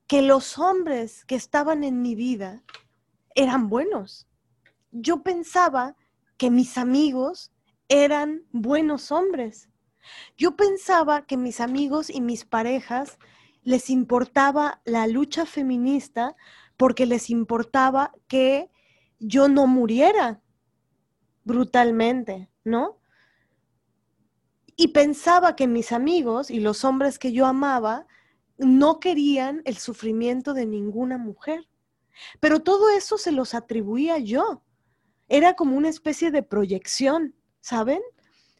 que los hombres que estaban en mi vida eran buenos yo pensaba que mis amigos eran buenos hombres. Yo pensaba que mis amigos y mis parejas les importaba la lucha feminista porque les importaba que yo no muriera brutalmente, ¿no? Y pensaba que mis amigos y los hombres que yo amaba no querían el sufrimiento de ninguna mujer. Pero todo eso se los atribuía yo era como una especie de proyección, ¿saben?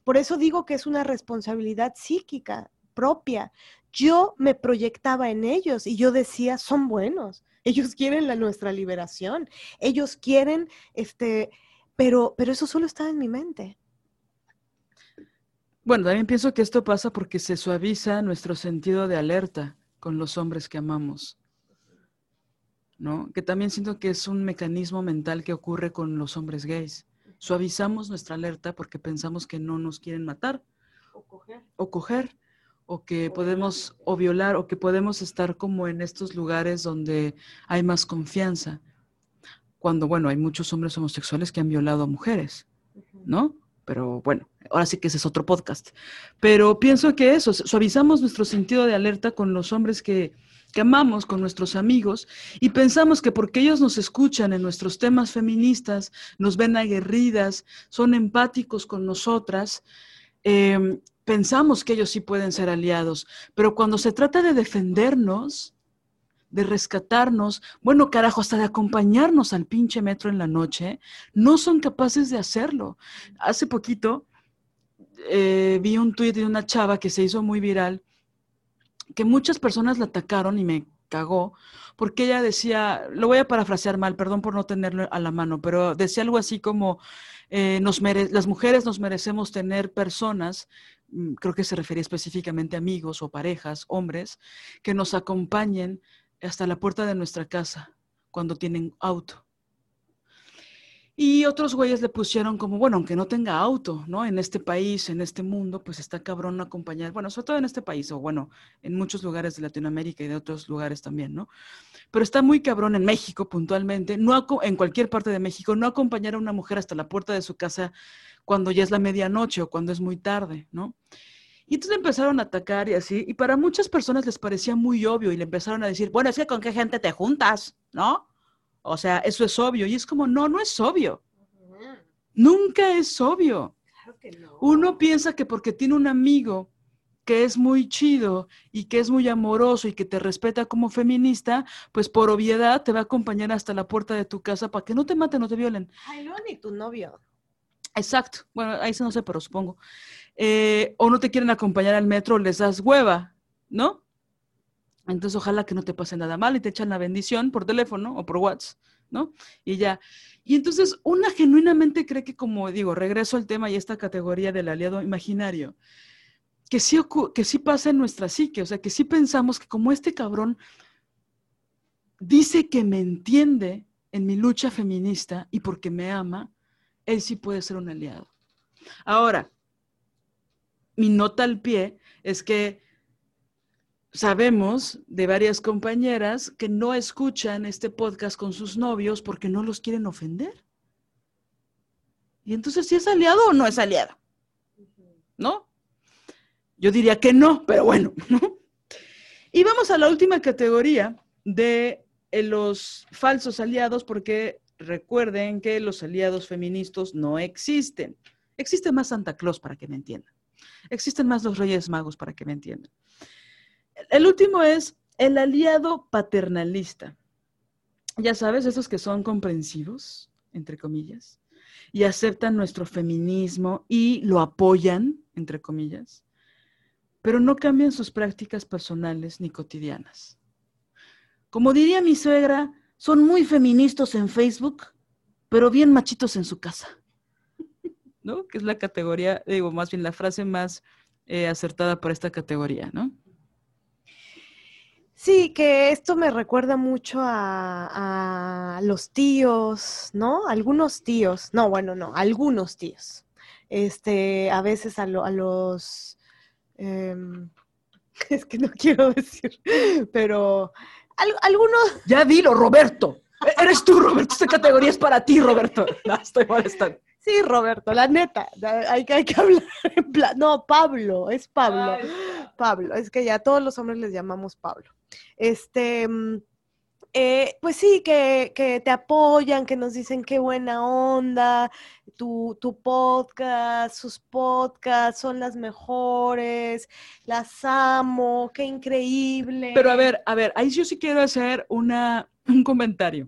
Por eso digo que es una responsabilidad psíquica propia. Yo me proyectaba en ellos y yo decía, son buenos, ellos quieren la, nuestra liberación, ellos quieren, este, pero, pero eso solo estaba en mi mente. Bueno, también pienso que esto pasa porque se suaviza nuestro sentido de alerta con los hombres que amamos. ¿No? Que también siento que es un mecanismo mental que ocurre con los hombres gays. Suavizamos nuestra alerta porque pensamos que no nos quieren matar O coger. o coger o que podemos o violar o que podemos estar como en estos lugares donde hay más confianza. Cuando, bueno, hay muchos hombres homosexuales que han violado a mujeres, ¿no? Pero bueno, ahora sí que ese es otro podcast. Pero pienso que eso, suavizamos nuestro sentido de alerta con los hombres que, que amamos, con nuestros amigos, y pensamos que porque ellos nos escuchan en nuestros temas feministas, nos ven aguerridas, son empáticos con nosotras, eh, pensamos que ellos sí pueden ser aliados, pero cuando se trata de defendernos, de rescatarnos, bueno, carajo, hasta de acompañarnos al pinche metro en la noche, no son capaces de hacerlo. Hace poquito eh, vi un tuit de una chava que se hizo muy viral, que muchas personas la atacaron y me cagó, porque ella decía, lo voy a parafrasear mal, perdón por no tenerlo a la mano, pero decía algo así como, eh, nos las mujeres nos merecemos tener personas, creo que se refería específicamente a amigos o parejas, hombres, que nos acompañen hasta la puerta de nuestra casa cuando tienen auto. Y otros güeyes le pusieron como, bueno, aunque no tenga auto, ¿no? En este país, en este mundo, pues está cabrón acompañar, bueno, sobre todo en este país, o bueno, en muchos lugares de Latinoamérica y de otros lugares también, ¿no? Pero está muy cabrón en México puntualmente, no en cualquier parte de México, no acompañar a una mujer hasta la puerta de su casa cuando ya es la medianoche o cuando es muy tarde, ¿no? Y entonces empezaron a atacar y así, y para muchas personas les parecía muy obvio y le empezaron a decir, bueno, es que con qué gente te juntas, ¿no? O sea, eso es obvio. Y es como, no, no es obvio. Nunca es obvio. Claro que no. Uno piensa que porque tiene un amigo que es muy chido y que es muy amoroso y que te respeta como feminista, pues por obviedad te va a acompañar hasta la puerta de tu casa para que no te maten, no te violen. Ay, no, ni tu novio. Exacto. Bueno, ahí sí no sé, pero supongo. Eh, o no te quieren acompañar al metro, les das hueva, ¿no? Entonces ojalá que no te pase nada mal y te echan la bendición por teléfono o por WhatsApp, ¿no? Y ya. Y entonces una genuinamente cree que, como digo, regreso al tema y esta categoría del aliado imaginario, que sí, que sí pasa en nuestra psique, o sea, que sí pensamos que como este cabrón dice que me entiende en mi lucha feminista y porque me ama, él sí puede ser un aliado. Ahora, mi nota al pie es que sabemos de varias compañeras que no escuchan este podcast con sus novios porque no los quieren ofender. Y entonces, ¿si es aliado o no es aliado? ¿No? Yo diría que no, pero bueno, (laughs) ¿no? Y vamos a la última categoría de eh, los falsos aliados, porque recuerden que los aliados feministas no existen. Existe más Santa Claus para que me entiendan. Existen más los Reyes Magos para que me entiendan. El último es el aliado paternalista. Ya sabes, esos que son comprensivos, entre comillas, y aceptan nuestro feminismo y lo apoyan, entre comillas, pero no cambian sus prácticas personales ni cotidianas. Como diría mi suegra, son muy feministas en Facebook, pero bien machitos en su casa. ¿No? Que es la categoría, digo, más bien la frase más eh, acertada para esta categoría, ¿no? Sí, que esto me recuerda mucho a, a los tíos, ¿no? Algunos tíos, no, bueno, no, algunos tíos. Este, a veces a, lo- a los, em, (laughs) es que no quiero (laughs) decir, pero al- algunos, Ya dilo, Roberto. E- Eres tú, Roberto. Esta categoría es para ti, Roberto. (laughs) No, estoy molestando. sí, Roberto, la neta, hay que, hay que hablar en plan, no, Pablo, es Pablo. Pablo, es que ya a todos los hombres les llamamos Pablo. Este, mm, eh, pues sí, que, que te apoyan, que nos dicen qué buena onda, tu, tu podcast, sus podcasts son las mejores, las amo, qué increíble. Pero a ver, a ver, ahí yo sí quiero hacer una, un comentario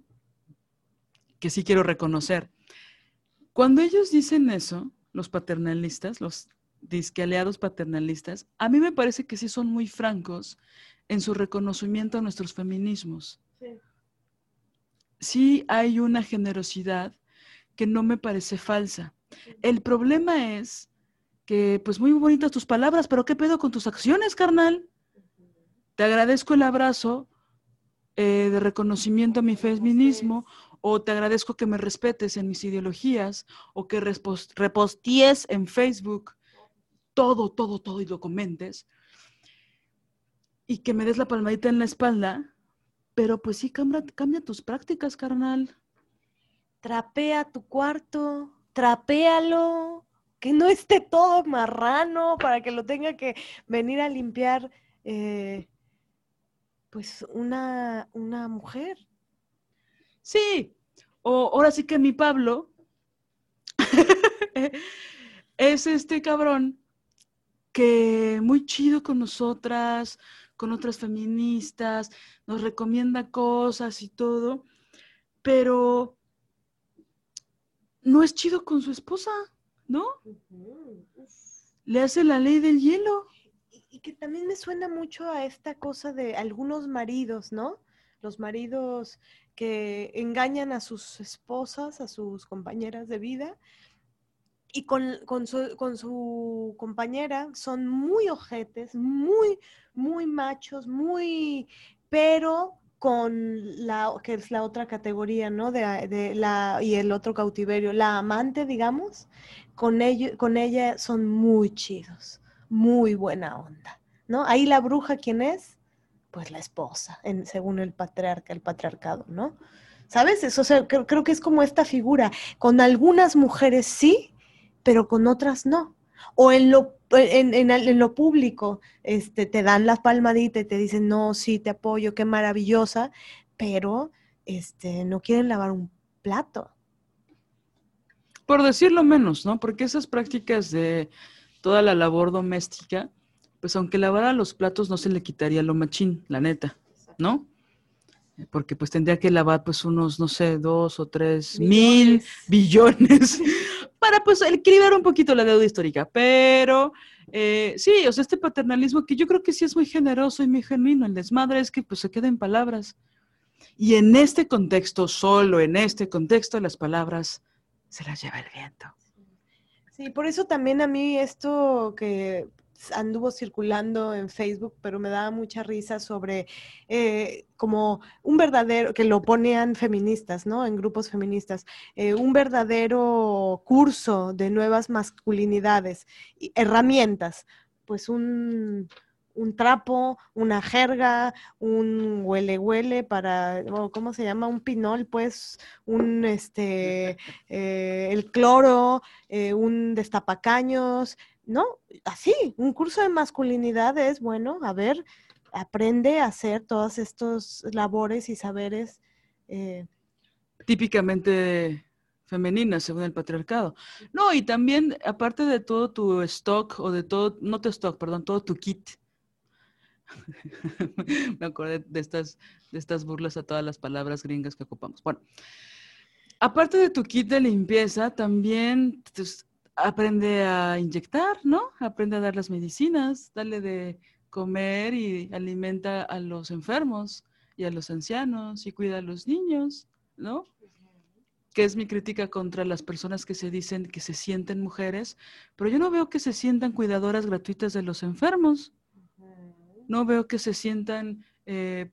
que sí quiero reconocer. Cuando ellos dicen eso, los paternalistas, los disque aliados paternalistas, a mí me parece que sí son muy francos en su reconocimiento a nuestros feminismos. Sí. Sí hay una generosidad que no me parece falsa. El problema es que, pues muy bonitas tus palabras, pero ¿qué pedo con tus acciones, carnal? Te agradezco el abrazo eh, de reconocimiento a mi feminismo, o te agradezco que me respetes en mis ideologías, o que reposties en Facebook todo, todo, todo y lo comentes, y que me des la palmadita en la espalda, pero pues sí, cambia, cambia tus prácticas, carnal. Trapea tu cuarto, trapéalo, que no esté todo marrano para que lo tenga que venir a limpiar, eh, pues una, una mujer. Sí, o ahora sí que mi Pablo (laughs) es este cabrón que muy chido con nosotras, con otras feministas, nos recomienda cosas y todo, pero no es chido con su esposa, ¿no? Le hace la ley del hielo. Y, y que también me suena mucho a esta cosa de algunos maridos, ¿no? Los maridos que engañan a sus esposas, a sus compañeras de vida, y con, con su, con su compañera son muy ojetes, muy, muy machos, muy, pero con la, que es la otra categoría, ¿no? De, de la, y el otro cautiverio, la amante, digamos, con, ello, con ella son muy chidos, muy buena onda, ¿no? Ahí la bruja, ¿quién es? Pues la esposa, en, según el patriarca, el patriarcado, ¿no? ¿Sabes? Eso o sea, creo, creo que es como esta figura. Con algunas mujeres sí, pero con otras no. O en lo, en, en, en lo público, este, te dan la palmadita y te dicen, no, sí, te apoyo, qué maravillosa, pero este, no quieren lavar un plato. por decirlo menos, ¿no? Porque esas prácticas de toda la labor doméstica, pues aunque lavara los platos no se le quitaría lo machín, la neta, ¿no? Porque pues tendría que lavar pues unos, no sé, dos o tres mil billones (laughs) para pues equilibrar un poquito la deuda histórica. Pero eh, sí, o sea, este paternalismo que yo creo que sí es muy generoso y muy genuino. El desmadre es que pues se queda en palabras. Y en este contexto, solo en este contexto, las palabras se las lleva el viento. Sí, por eso también a mí esto que anduvo circulando en Facebook, pero me daba mucha risa sobre eh, como un verdadero, que lo ponían feministas, ¿no? En grupos feministas, eh, un verdadero curso de nuevas masculinidades, herramientas, pues un, un trapo, una jerga, un huele huele para, ¿cómo se llama? Un pinol, pues, un, este, (laughs) eh, el cloro, un destapacaños, ¿no? Así, un curso de masculinidad es, bueno, a ver, aprende a hacer todas estos labores y saberes. Eh, Típicamente femeninas, según el patriarcado. No, y también, aparte de todo tu stock, o de todo, no tu stock, perdón, todo tu kit. (laughs) Me acordé de estas, de estas burlas a todas las palabras gringas que ocupamos. Bueno, aparte de tu kit de limpieza, también pues, aprende a inyectar, ¿no? Aprende a dar las medicinas, dale de comer y alimenta a los enfermos y a los ancianos y cuida a los niños, ¿no? Que es mi crítica contra las personas que se dicen que se sienten mujeres, pero yo no veo que se sientan cuidadoras gratuitas de los enfermos. No veo que se sientan eh,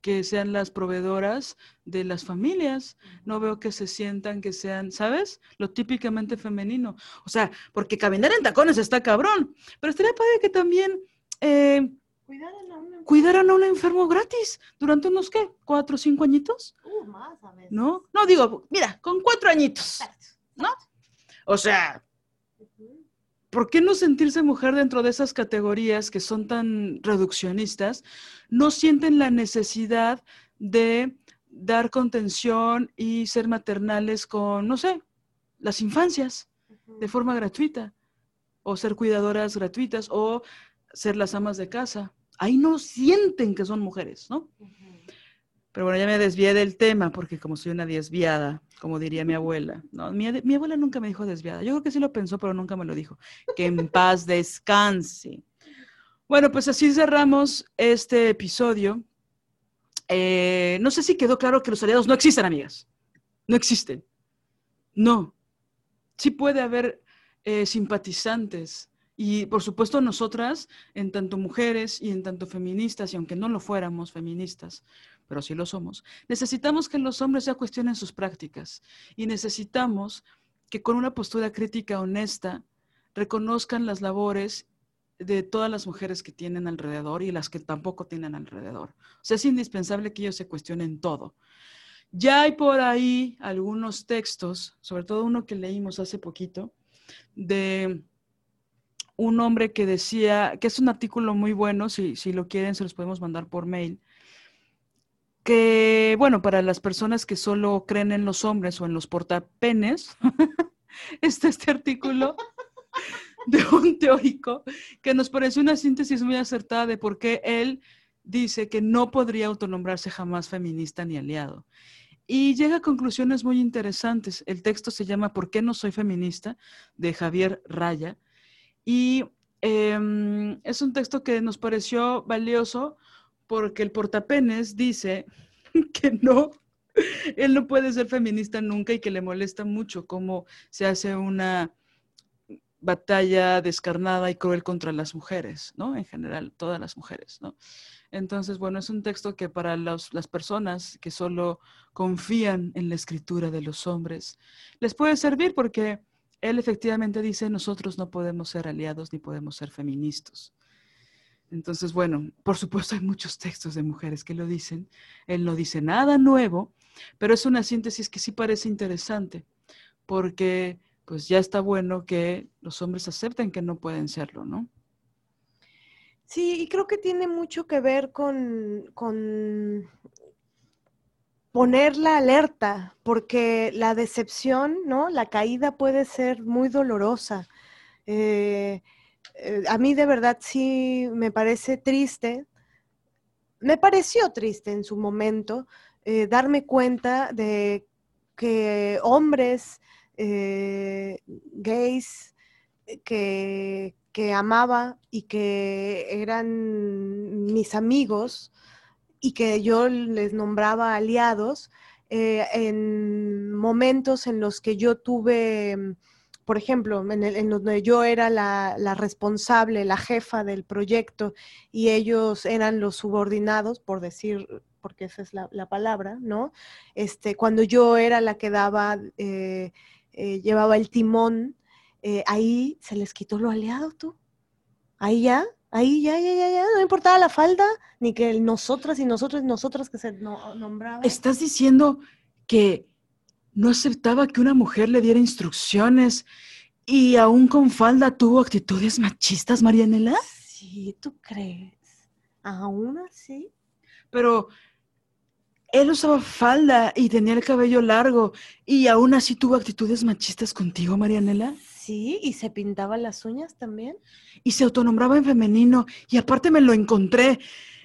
que sean las proveedoras de las familias. No veo que se sientan que sean, ¿sabes? Lo típicamente femenino. O sea, porque caminar en tacones está cabrón. Pero estaría padre que también eh, cuidaran, a un enfermo gratis durante unos, ¿qué? ¿Cuatro o cinco añitos? Uh, más a veces. ¿No? No, digo, mira, con cuatro añitos. ¿No? O sea, ¿por qué no sentirse mujer dentro de esas categorías que son tan reduccionistas? No sienten la necesidad de dar contención y ser maternales con, no sé, las infancias de forma gratuita, o ser cuidadoras gratuitas, o ser las amas de casa. Ahí no sienten que son mujeres, ¿no? Pero bueno, ya me desvié del tema porque como soy una desviada, como diría mi abuela, mi, abuela nunca me dijo desviada. Yo creo que sí lo pensó, pero nunca me lo dijo. Que en paz descanse. Bueno, pues así cerramos este episodio. Eh, no sé si quedó claro que los aliados no existen, amigas. No existen. No. Sí puede haber eh, simpatizantes. Y por supuesto nosotras, en tanto mujeres y en tanto feministas, y aunque no lo fuéramos feministas, pero sí lo somos, necesitamos que los hombres ya cuestionen sus prácticas y necesitamos que con una postura crítica honesta reconozcan las labores de todas las mujeres que tienen alrededor y las que tampoco tienen alrededor. O sea, es indispensable que ellos se cuestionen todo. Ya hay por ahí algunos textos, sobre todo uno que leímos hace poquito, de un hombre que decía, que es un artículo muy bueno, si, si lo quieren se los podemos mandar por mail, que, bueno, para las personas que solo creen en los hombres o en los portapenes, (laughs) está este artículo (laughs) de un teórico que nos parece una síntesis muy acertada de por qué él dice que no podría autonombrarse jamás feminista ni aliado. Y llega a conclusiones muy interesantes. El texto se llama ¿Por qué no soy feminista? de Javier Raya. Y eh, es un texto que nos pareció valioso porque el portapenes dice (laughs) que no, él no puede ser feminista nunca y que le molesta mucho cómo se hace una batalla descarnada y cruel contra las mujeres, ¿no? En general, todas las mujeres, ¿no? Entonces, bueno, es un texto que para las personas que solo confían en la escritura de los hombres, les puede servir porque él efectivamente dice, nosotros no podemos ser aliados ni podemos ser feministas. Entonces, bueno, por supuesto hay muchos textos de mujeres que lo dicen. Él no dice nada nuevo, pero es una síntesis que sí parece interesante, porque pues ya está bueno que los hombres acepten que no pueden serlo, ¿no? Sí, y creo que tiene mucho que ver con, con poner la alerta, porque la decepción, ¿no? La caída puede ser muy dolorosa. Eh, eh, a mí de verdad sí me parece triste, me pareció triste en su momento eh, darme cuenta de que hombres eh, gays que, que amaba y que eran mis amigos y que yo les nombraba aliados, en momentos en los que yo tuve, por ejemplo, en, donde yo era la, responsable, la jefa del proyecto y ellos eran los subordinados, por decir, porque esa es la, la palabra, ¿no? Este, cuando yo era la que daba, eh, eh, llevaba el timón, eh, ahí se les quitó lo aliado, tú. Ahí ya, ahí ya, ya, ya, ya, no importaba la falda, ni que el nosotras y nosotros nosotras que se no- nombraba. ¿Estás diciendo que no aceptaba que una mujer le diera instrucciones y aún con falda tuvo actitudes machistas, Marianela? Sí, ¿tú crees? ¿Aún así? Pero él usaba falda y tenía el cabello largo y aún así tuvo actitudes machistas contigo, Marianela. Sí, y se pintaba las uñas también. Y se autonombraba en femenino y aparte me lo encontré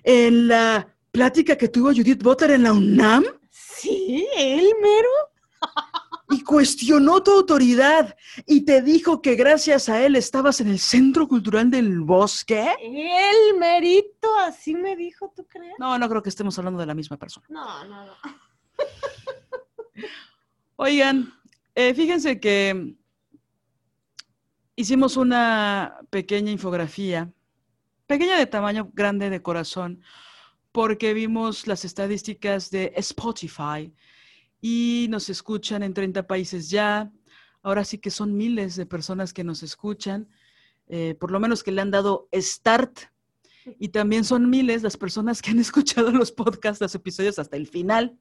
en la plática que tuvo Judith Butler en la UNAM Sí, él mero. Y cuestionó tu autoridad y te dijo que gracias a él estabas en el Centro Cultural del Bosque. El merito, así me dijo, ¿tú crees? No, no creo que estemos hablando de la misma persona. No, no, no. (laughs) Oigan, eh, fíjense que hicimos una pequeña infografía, pequeña de tamaño, grande de corazón, porque vimos las estadísticas de Spotify y nos escuchan en 30 países ya. Ahora sí que son miles de personas que nos escuchan, eh, por lo menos que le han dado start. Y también son miles las personas que han (laughs) escuchado los podcasts, los episodios hasta el final.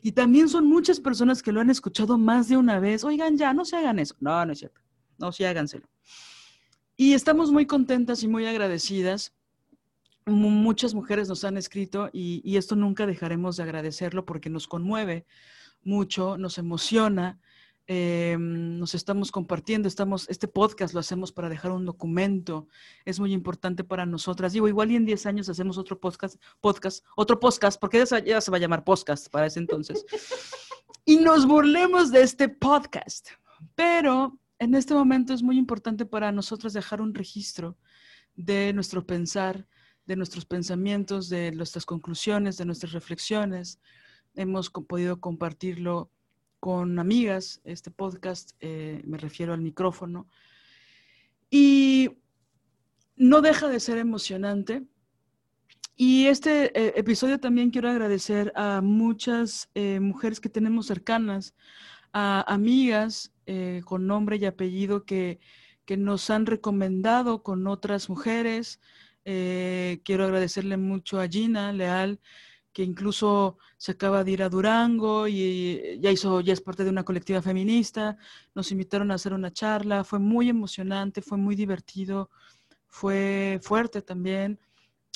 Y también son muchas personas que lo han escuchado más de una vez. Oigan, ya, no se hagan eso. No, no es cierto. No, sí háganselo. Y estamos muy contentas y muy agradecidas. Mu- Muchas mujeres nos han escrito y, y esto nunca dejaremos de agradecerlo porque nos conmueve mucho, nos emociona. eh, nos estamos compartiendo, estamos, este podcast lo hacemos para dejar un documento, es muy importante para nosotras. Digo, igual y en 10 años hacemos otro podcast, podcast, otro podcast, porque ya se, ya se va a llamar podcast para ese entonces. (laughs) y nos burlemos de este podcast. Pero en este momento es muy importante para nosotros dejar un registro de nuestro pensar, de nuestros pensamientos, de nuestras conclusiones, de nuestras reflexiones. Hemos podido compartirlo con amigas, este podcast, eh, me refiero al micrófono. Y no deja de ser emocionante. Y este eh, episodio también quiero agradecer a muchas eh, mujeres que tenemos cercanas, a amigas con nombre y apellido que, que nos han recomendado con otras mujeres. Quiero agradecerle mucho a Gina Leal, que incluso se acaba de ir a Durango y ya hizo, ya es parte de una colectiva feminista. Nos invitaron a hacer una charla, fue muy emocionante, fue muy divertido, fue fuerte también.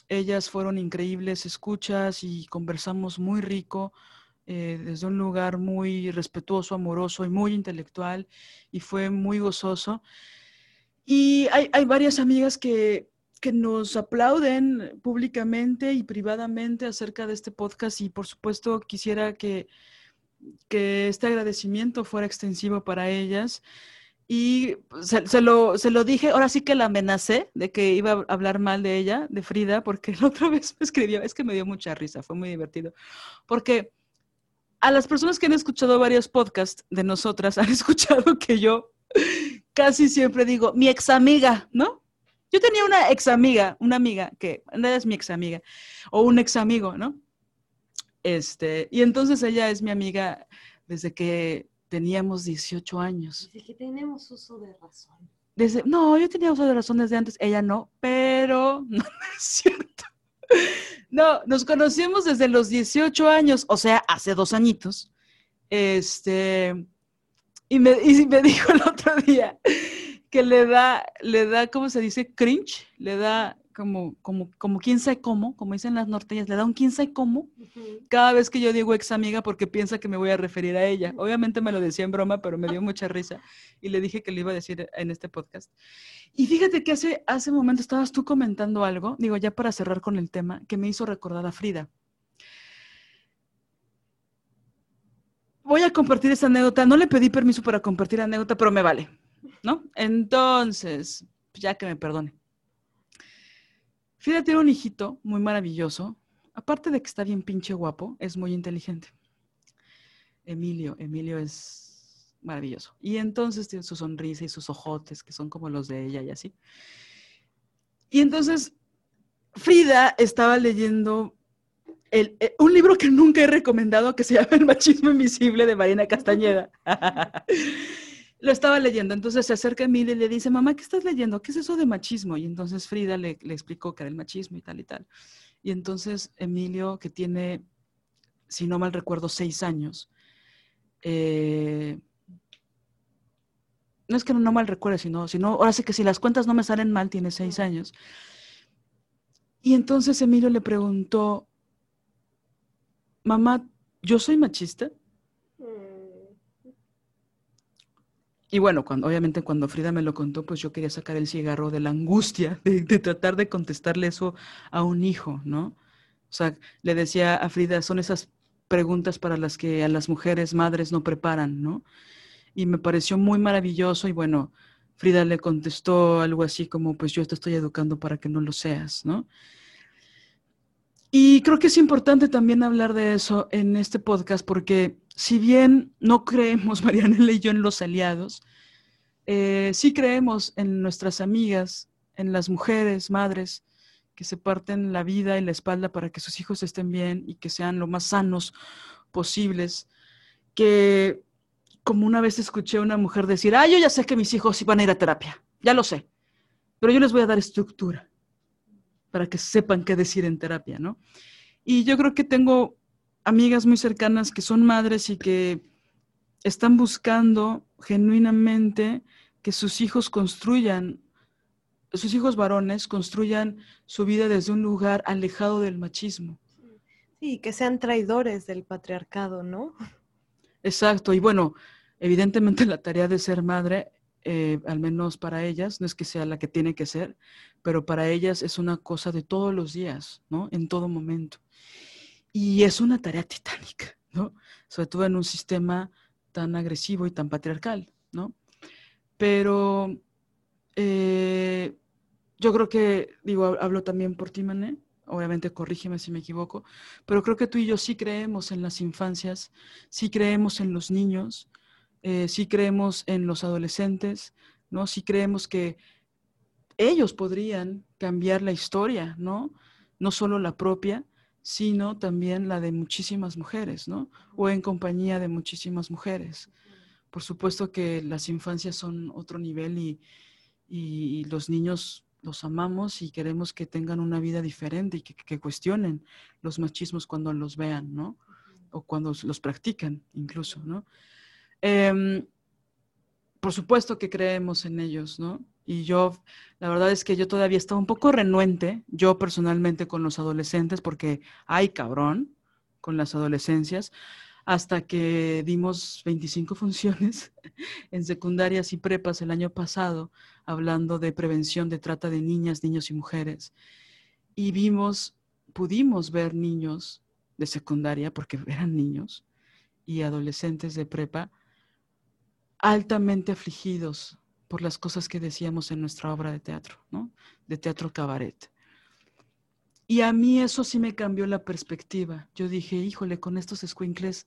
Ellas fueron increíbles escuchas y conversamos muy rico eh, desde un lugar muy respetuoso, amoroso y muy intelectual y fue muy gozoso. Y hay, hay varias amigas que, que nos aplauden públicamente y privadamente acerca de este podcast y por supuesto quisiera que, que este agradecimiento fuera extensivo para ellas. Y se, lo, se lo dije, ahora sí que la amenacé de que iba a hablar mal de ella, de Frida, porque (laughs) la otra vez me escribió, es que me dio mucha risa, fue muy divertido, porque a las personas que han escuchado varios podcasts de nosotras (laughs) han escuchado que yo casi siempre digo, mi ex amiga, ¿no? Yo tenía una ex amiga, una amiga que es mi ex amiga, o un ex amigo, ¿no? Este, y entonces ella es mi amiga desde que teníamos 18 años. Dice que tenemos uso de razón. Desde, no, yo tenía uso de razón desde antes, ella no, pero (laughs) no, no es cierto. No, nos conocimos desde los 18 años, o sea, hace dos añitos. Este, y me, y me dijo el otro día que le da, le da, ¿cómo se dice? Cringe, le da como, como, como quién sabe cómo, como dicen las norteñas, le da un quién sabe cómo cada vez que yo digo ex amiga porque piensa que me voy a referir a ella. Obviamente me lo decía en broma, pero me dio mucha risa y le dije que le iba a decir en este podcast. Y fíjate que hace, hace un momento estabas tú comentando algo, digo ya para cerrar con el tema, que me hizo recordar a Frida. Voy a compartir esta anécdota. No le pedí permiso para compartir anécdota, pero me vale, ¿no? Entonces, ya que me perdone. Frida tiene un hijito muy maravilloso. Aparte de que está bien pinche guapo, es muy inteligente. Emilio, Emilio es maravilloso. Y entonces tiene su sonrisa y sus ojotes, que son como los de ella y así. Y entonces Frida estaba leyendo eh, un libro que nunca he recomendado que se llama El machismo invisible de Marina Castañeda. (laughs) Lo estaba leyendo, entonces se acerca a y le dice, mamá, ¿qué estás leyendo? ¿Qué es eso de machismo? Y entonces Frida le, le explicó que era el machismo y tal y tal. Y entonces Emilio, que tiene, si no mal recuerdo, seis años, eh, no es que no, no mal recuerde, sino, sino, ahora sí que si las cuentas no me salen mal, tiene seis años. Y entonces Emilio le preguntó, mamá, ¿yo soy machista? Y bueno, cuando, obviamente cuando Frida me lo contó, pues yo quería sacar el cigarro de la angustia (laughs) de, de tratar de contestarle eso a un hijo, ¿no? O sea, le decía a Frida, son esas preguntas para las que a las mujeres madres no preparan, ¿no? Y me pareció muy maravilloso y bueno, Frida le contestó algo así como, pues yo te estoy educando para que no lo seas, ¿no? Y creo que es importante también hablar de eso en este podcast porque si bien no creemos, (laughs) Marianela y yo, en los aliados, eh, sí creemos en nuestras amigas, en las mujeres, madres, que se parten la vida y la espalda para que sus hijos estén bien y que sean lo más sanos posibles, que como una vez escuché a una mujer decir, ah, yo ya sé que mis hijos iban a ir a terapia, ya lo sé, pero yo les voy a dar estructura para que sepan qué decir en terapia, ¿no? Y yo creo que tengo amigas muy cercanas que son madres y que están buscando genuinamente que sus hijos construyan, sus hijos varones construyan su vida desde un lugar alejado del machismo. Sí, que sean traidores del patriarcado, ¿no? Exacto, y bueno, evidentemente la tarea de ser madre, eh, al menos para ellas, no es que sea la que tiene que ser, pero para ellas es una cosa de todos los días, ¿no? En todo momento. Y es una tarea titánica, ¿no? Sobre todo en un sistema tan agresivo y tan patriarcal, ¿no? Pero eh, yo creo que, digo, hablo también por ti, Mané, obviamente corrígeme si me equivoco, pero creo que tú y yo sí creemos en las infancias, sí creemos en los niños, eh, sí creemos en los adolescentes, ¿no? Sí creemos que ellos podrían cambiar la historia, ¿no? No solo la propia, sino también la de muchísimas mujeres, ¿no? O en compañía de muchísimas mujeres. Por supuesto que las infancias son otro nivel y, y los niños los amamos y queremos que tengan una vida diferente y que, que cuestionen los machismos cuando los vean, ¿no? O cuando los practican incluso, ¿no? Em, por supuesto que creemos en ellos, ¿no? Y yo, la verdad es que yo todavía estaba un poco renuente, yo personalmente con los adolescentes, porque hay cabrón con las adolescencias, hasta que dimos 25 (laughs) funciones en secundarias y prepas el año pasado, hablando de prevención de trata de niñas, niños y mujeres. Y vimos, pudimos ver niños de secundaria, porque eran niños, y adolescentes de prepa, altamente afligidos por las cosas que decíamos en nuestra obra de teatro, ¿no? De teatro cabaret. Y a mí eso sí me cambió la perspectiva. Yo dije, híjole, con estos squinkles,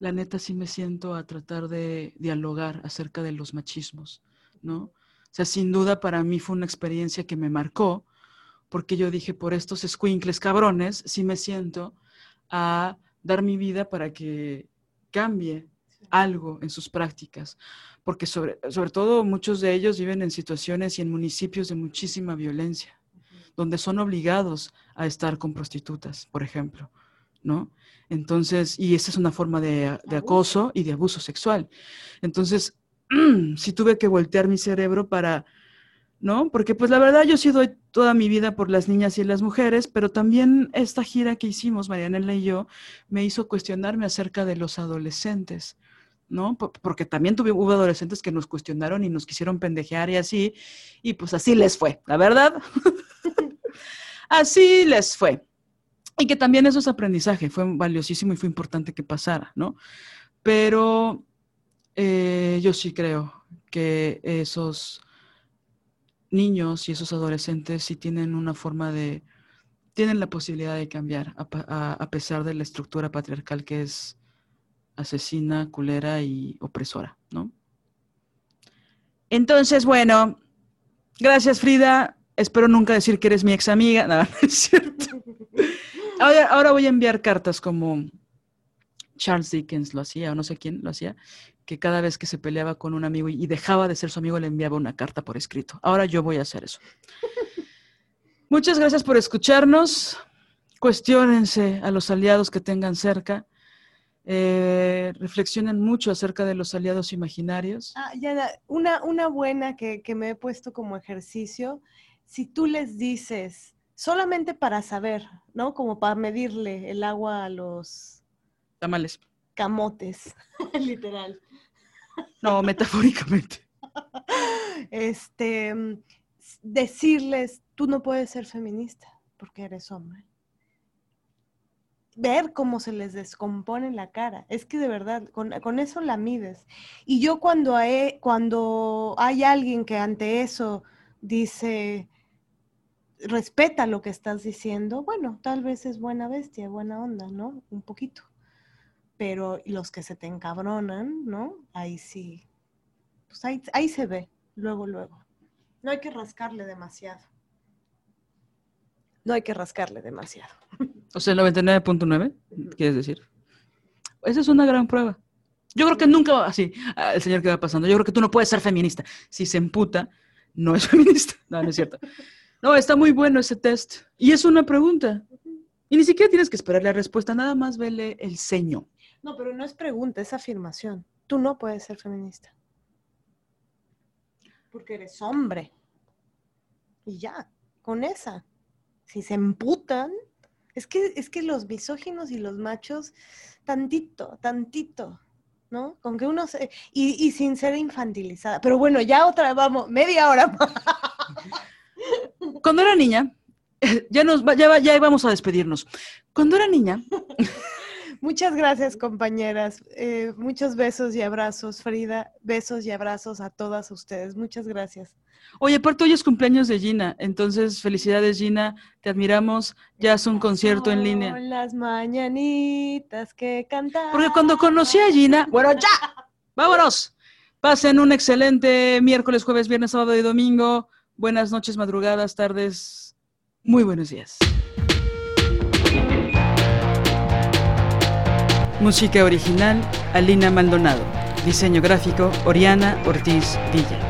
la neta sí me siento a tratar de dialogar acerca de los machismos, ¿no? O sea, sin duda para mí fue una experiencia que me marcó, porque yo dije, por estos squinkles cabrones, sí me siento a dar mi vida para que cambie algo en sus prácticas, porque sobre, sobre todo muchos de ellos viven en situaciones y en municipios de muchísima violencia, donde son obligados a estar con prostitutas, por ejemplo, ¿no? Entonces, y esa es una forma de, de acoso y de abuso sexual. Entonces, (clears throat) sí tuve que voltear mi cerebro para ¿no? Porque pues la verdad yo sí doy toda mi vida por las niñas y las mujeres, pero también esta gira que hicimos, Marianela y yo, me hizo cuestionarme acerca de los adolescentes, ¿no? Por- Porque también tuve, hubo adolescentes que nos cuestionaron y nos quisieron pendejear y así, y pues así les fue, la verdad. (laughs) (laughs) así les fue. Y que también eso es aprendizaje, fue valiosísimo y fue importante que pasara, ¿no? Pero eh, yo sí creo que esos niños y esos adolescentes sí tienen una forma de, tienen la posibilidad de cambiar a, pa- a- a pesar de la estructura patriarcal que es asesina, culera y opresora, ¿no? Entonces, bueno, gracias Frida. Espero nunca decir que eres mi ex amiga. (laughs) Es cierto. Ahora, ahora voy a enviar cartas como Charles Dickens lo hacía, o no sé quién lo hacía, que cada vez que se peleaba con un amigo y y dejaba de ser su amigo le enviaba una carta por escrito. Ahora yo voy a hacer eso. Muchas gracias por escucharnos. Cuestiónense a los aliados que tengan cerca. Eh, reflexionen mucho acerca de los aliados imaginarios. Ah, una, una buena que, que me he puesto como ejercicio, si tú les dices, solamente para saber, ¿no? Como para medirle el agua a los Tamales. camotes, (laughs) literal. No, (laughs) metafóricamente. Este, decirles, tú no puedes ser feminista porque eres hombre. Ver cómo se les descompone la cara. Es que de verdad, con, eso la mides. Y yo cuando hay, cuando hay alguien que ante eso dice, respeta lo que estás diciendo, bueno, tal vez es buena bestia, buena onda, ¿no? Un poquito. Pero los que se te encabronan, ¿no? Ahí sí, pues ahí, ahí se ve, luego, luego. No hay que rascarle demasiado. No hay que rascarle demasiado. (laughs) O sea, el 99.9, ¿quieres decir? Esa es una gran prueba. Yo creo que nunca, así, ah, el señor que va pasando, yo creo que tú no puedes ser feminista. Si se emputa, no es (laughs) feminista. No, no es cierto. No, está muy bueno ese test. Y es una pregunta. Y ni siquiera tienes que esperar la respuesta, nada más vele el ceño. No, pero no es pregunta, es afirmación. Tú no puedes ser feminista. Porque eres hombre. Y ya, con esa. Si se emputan, es que, es que los misóginos y los machos, tantito, tantito, ¿no? Con que uno se... Y, y sin ser infantilizada. Pero bueno, ya otra, vamos, media hora. Cuando era niña, (laughs) ya, nos, ya, ya íbamos a despedirnos. Cuando era niña, (laughs) Muchas gracias, compañeras. Eh, muchos besos y abrazos, Frida. Besos y abrazos a todas ustedes. Muchas gracias. oye, aparte hoy es cumpleaños de Gina, entonces felicidades Gina, te admiramos, ya es un concierto en línea. Son las mañanitas que cantan. Porque cuando conocí a Gina, bueno, ya, vámonos. Pasen un excelente miércoles, jueves, viernes, sábado y domingo. Buenas noches, madrugadas, tardes. Muy buenos días. Música original, Alina Maldonado. Diseño gráfico, Oriana Ortiz Villa.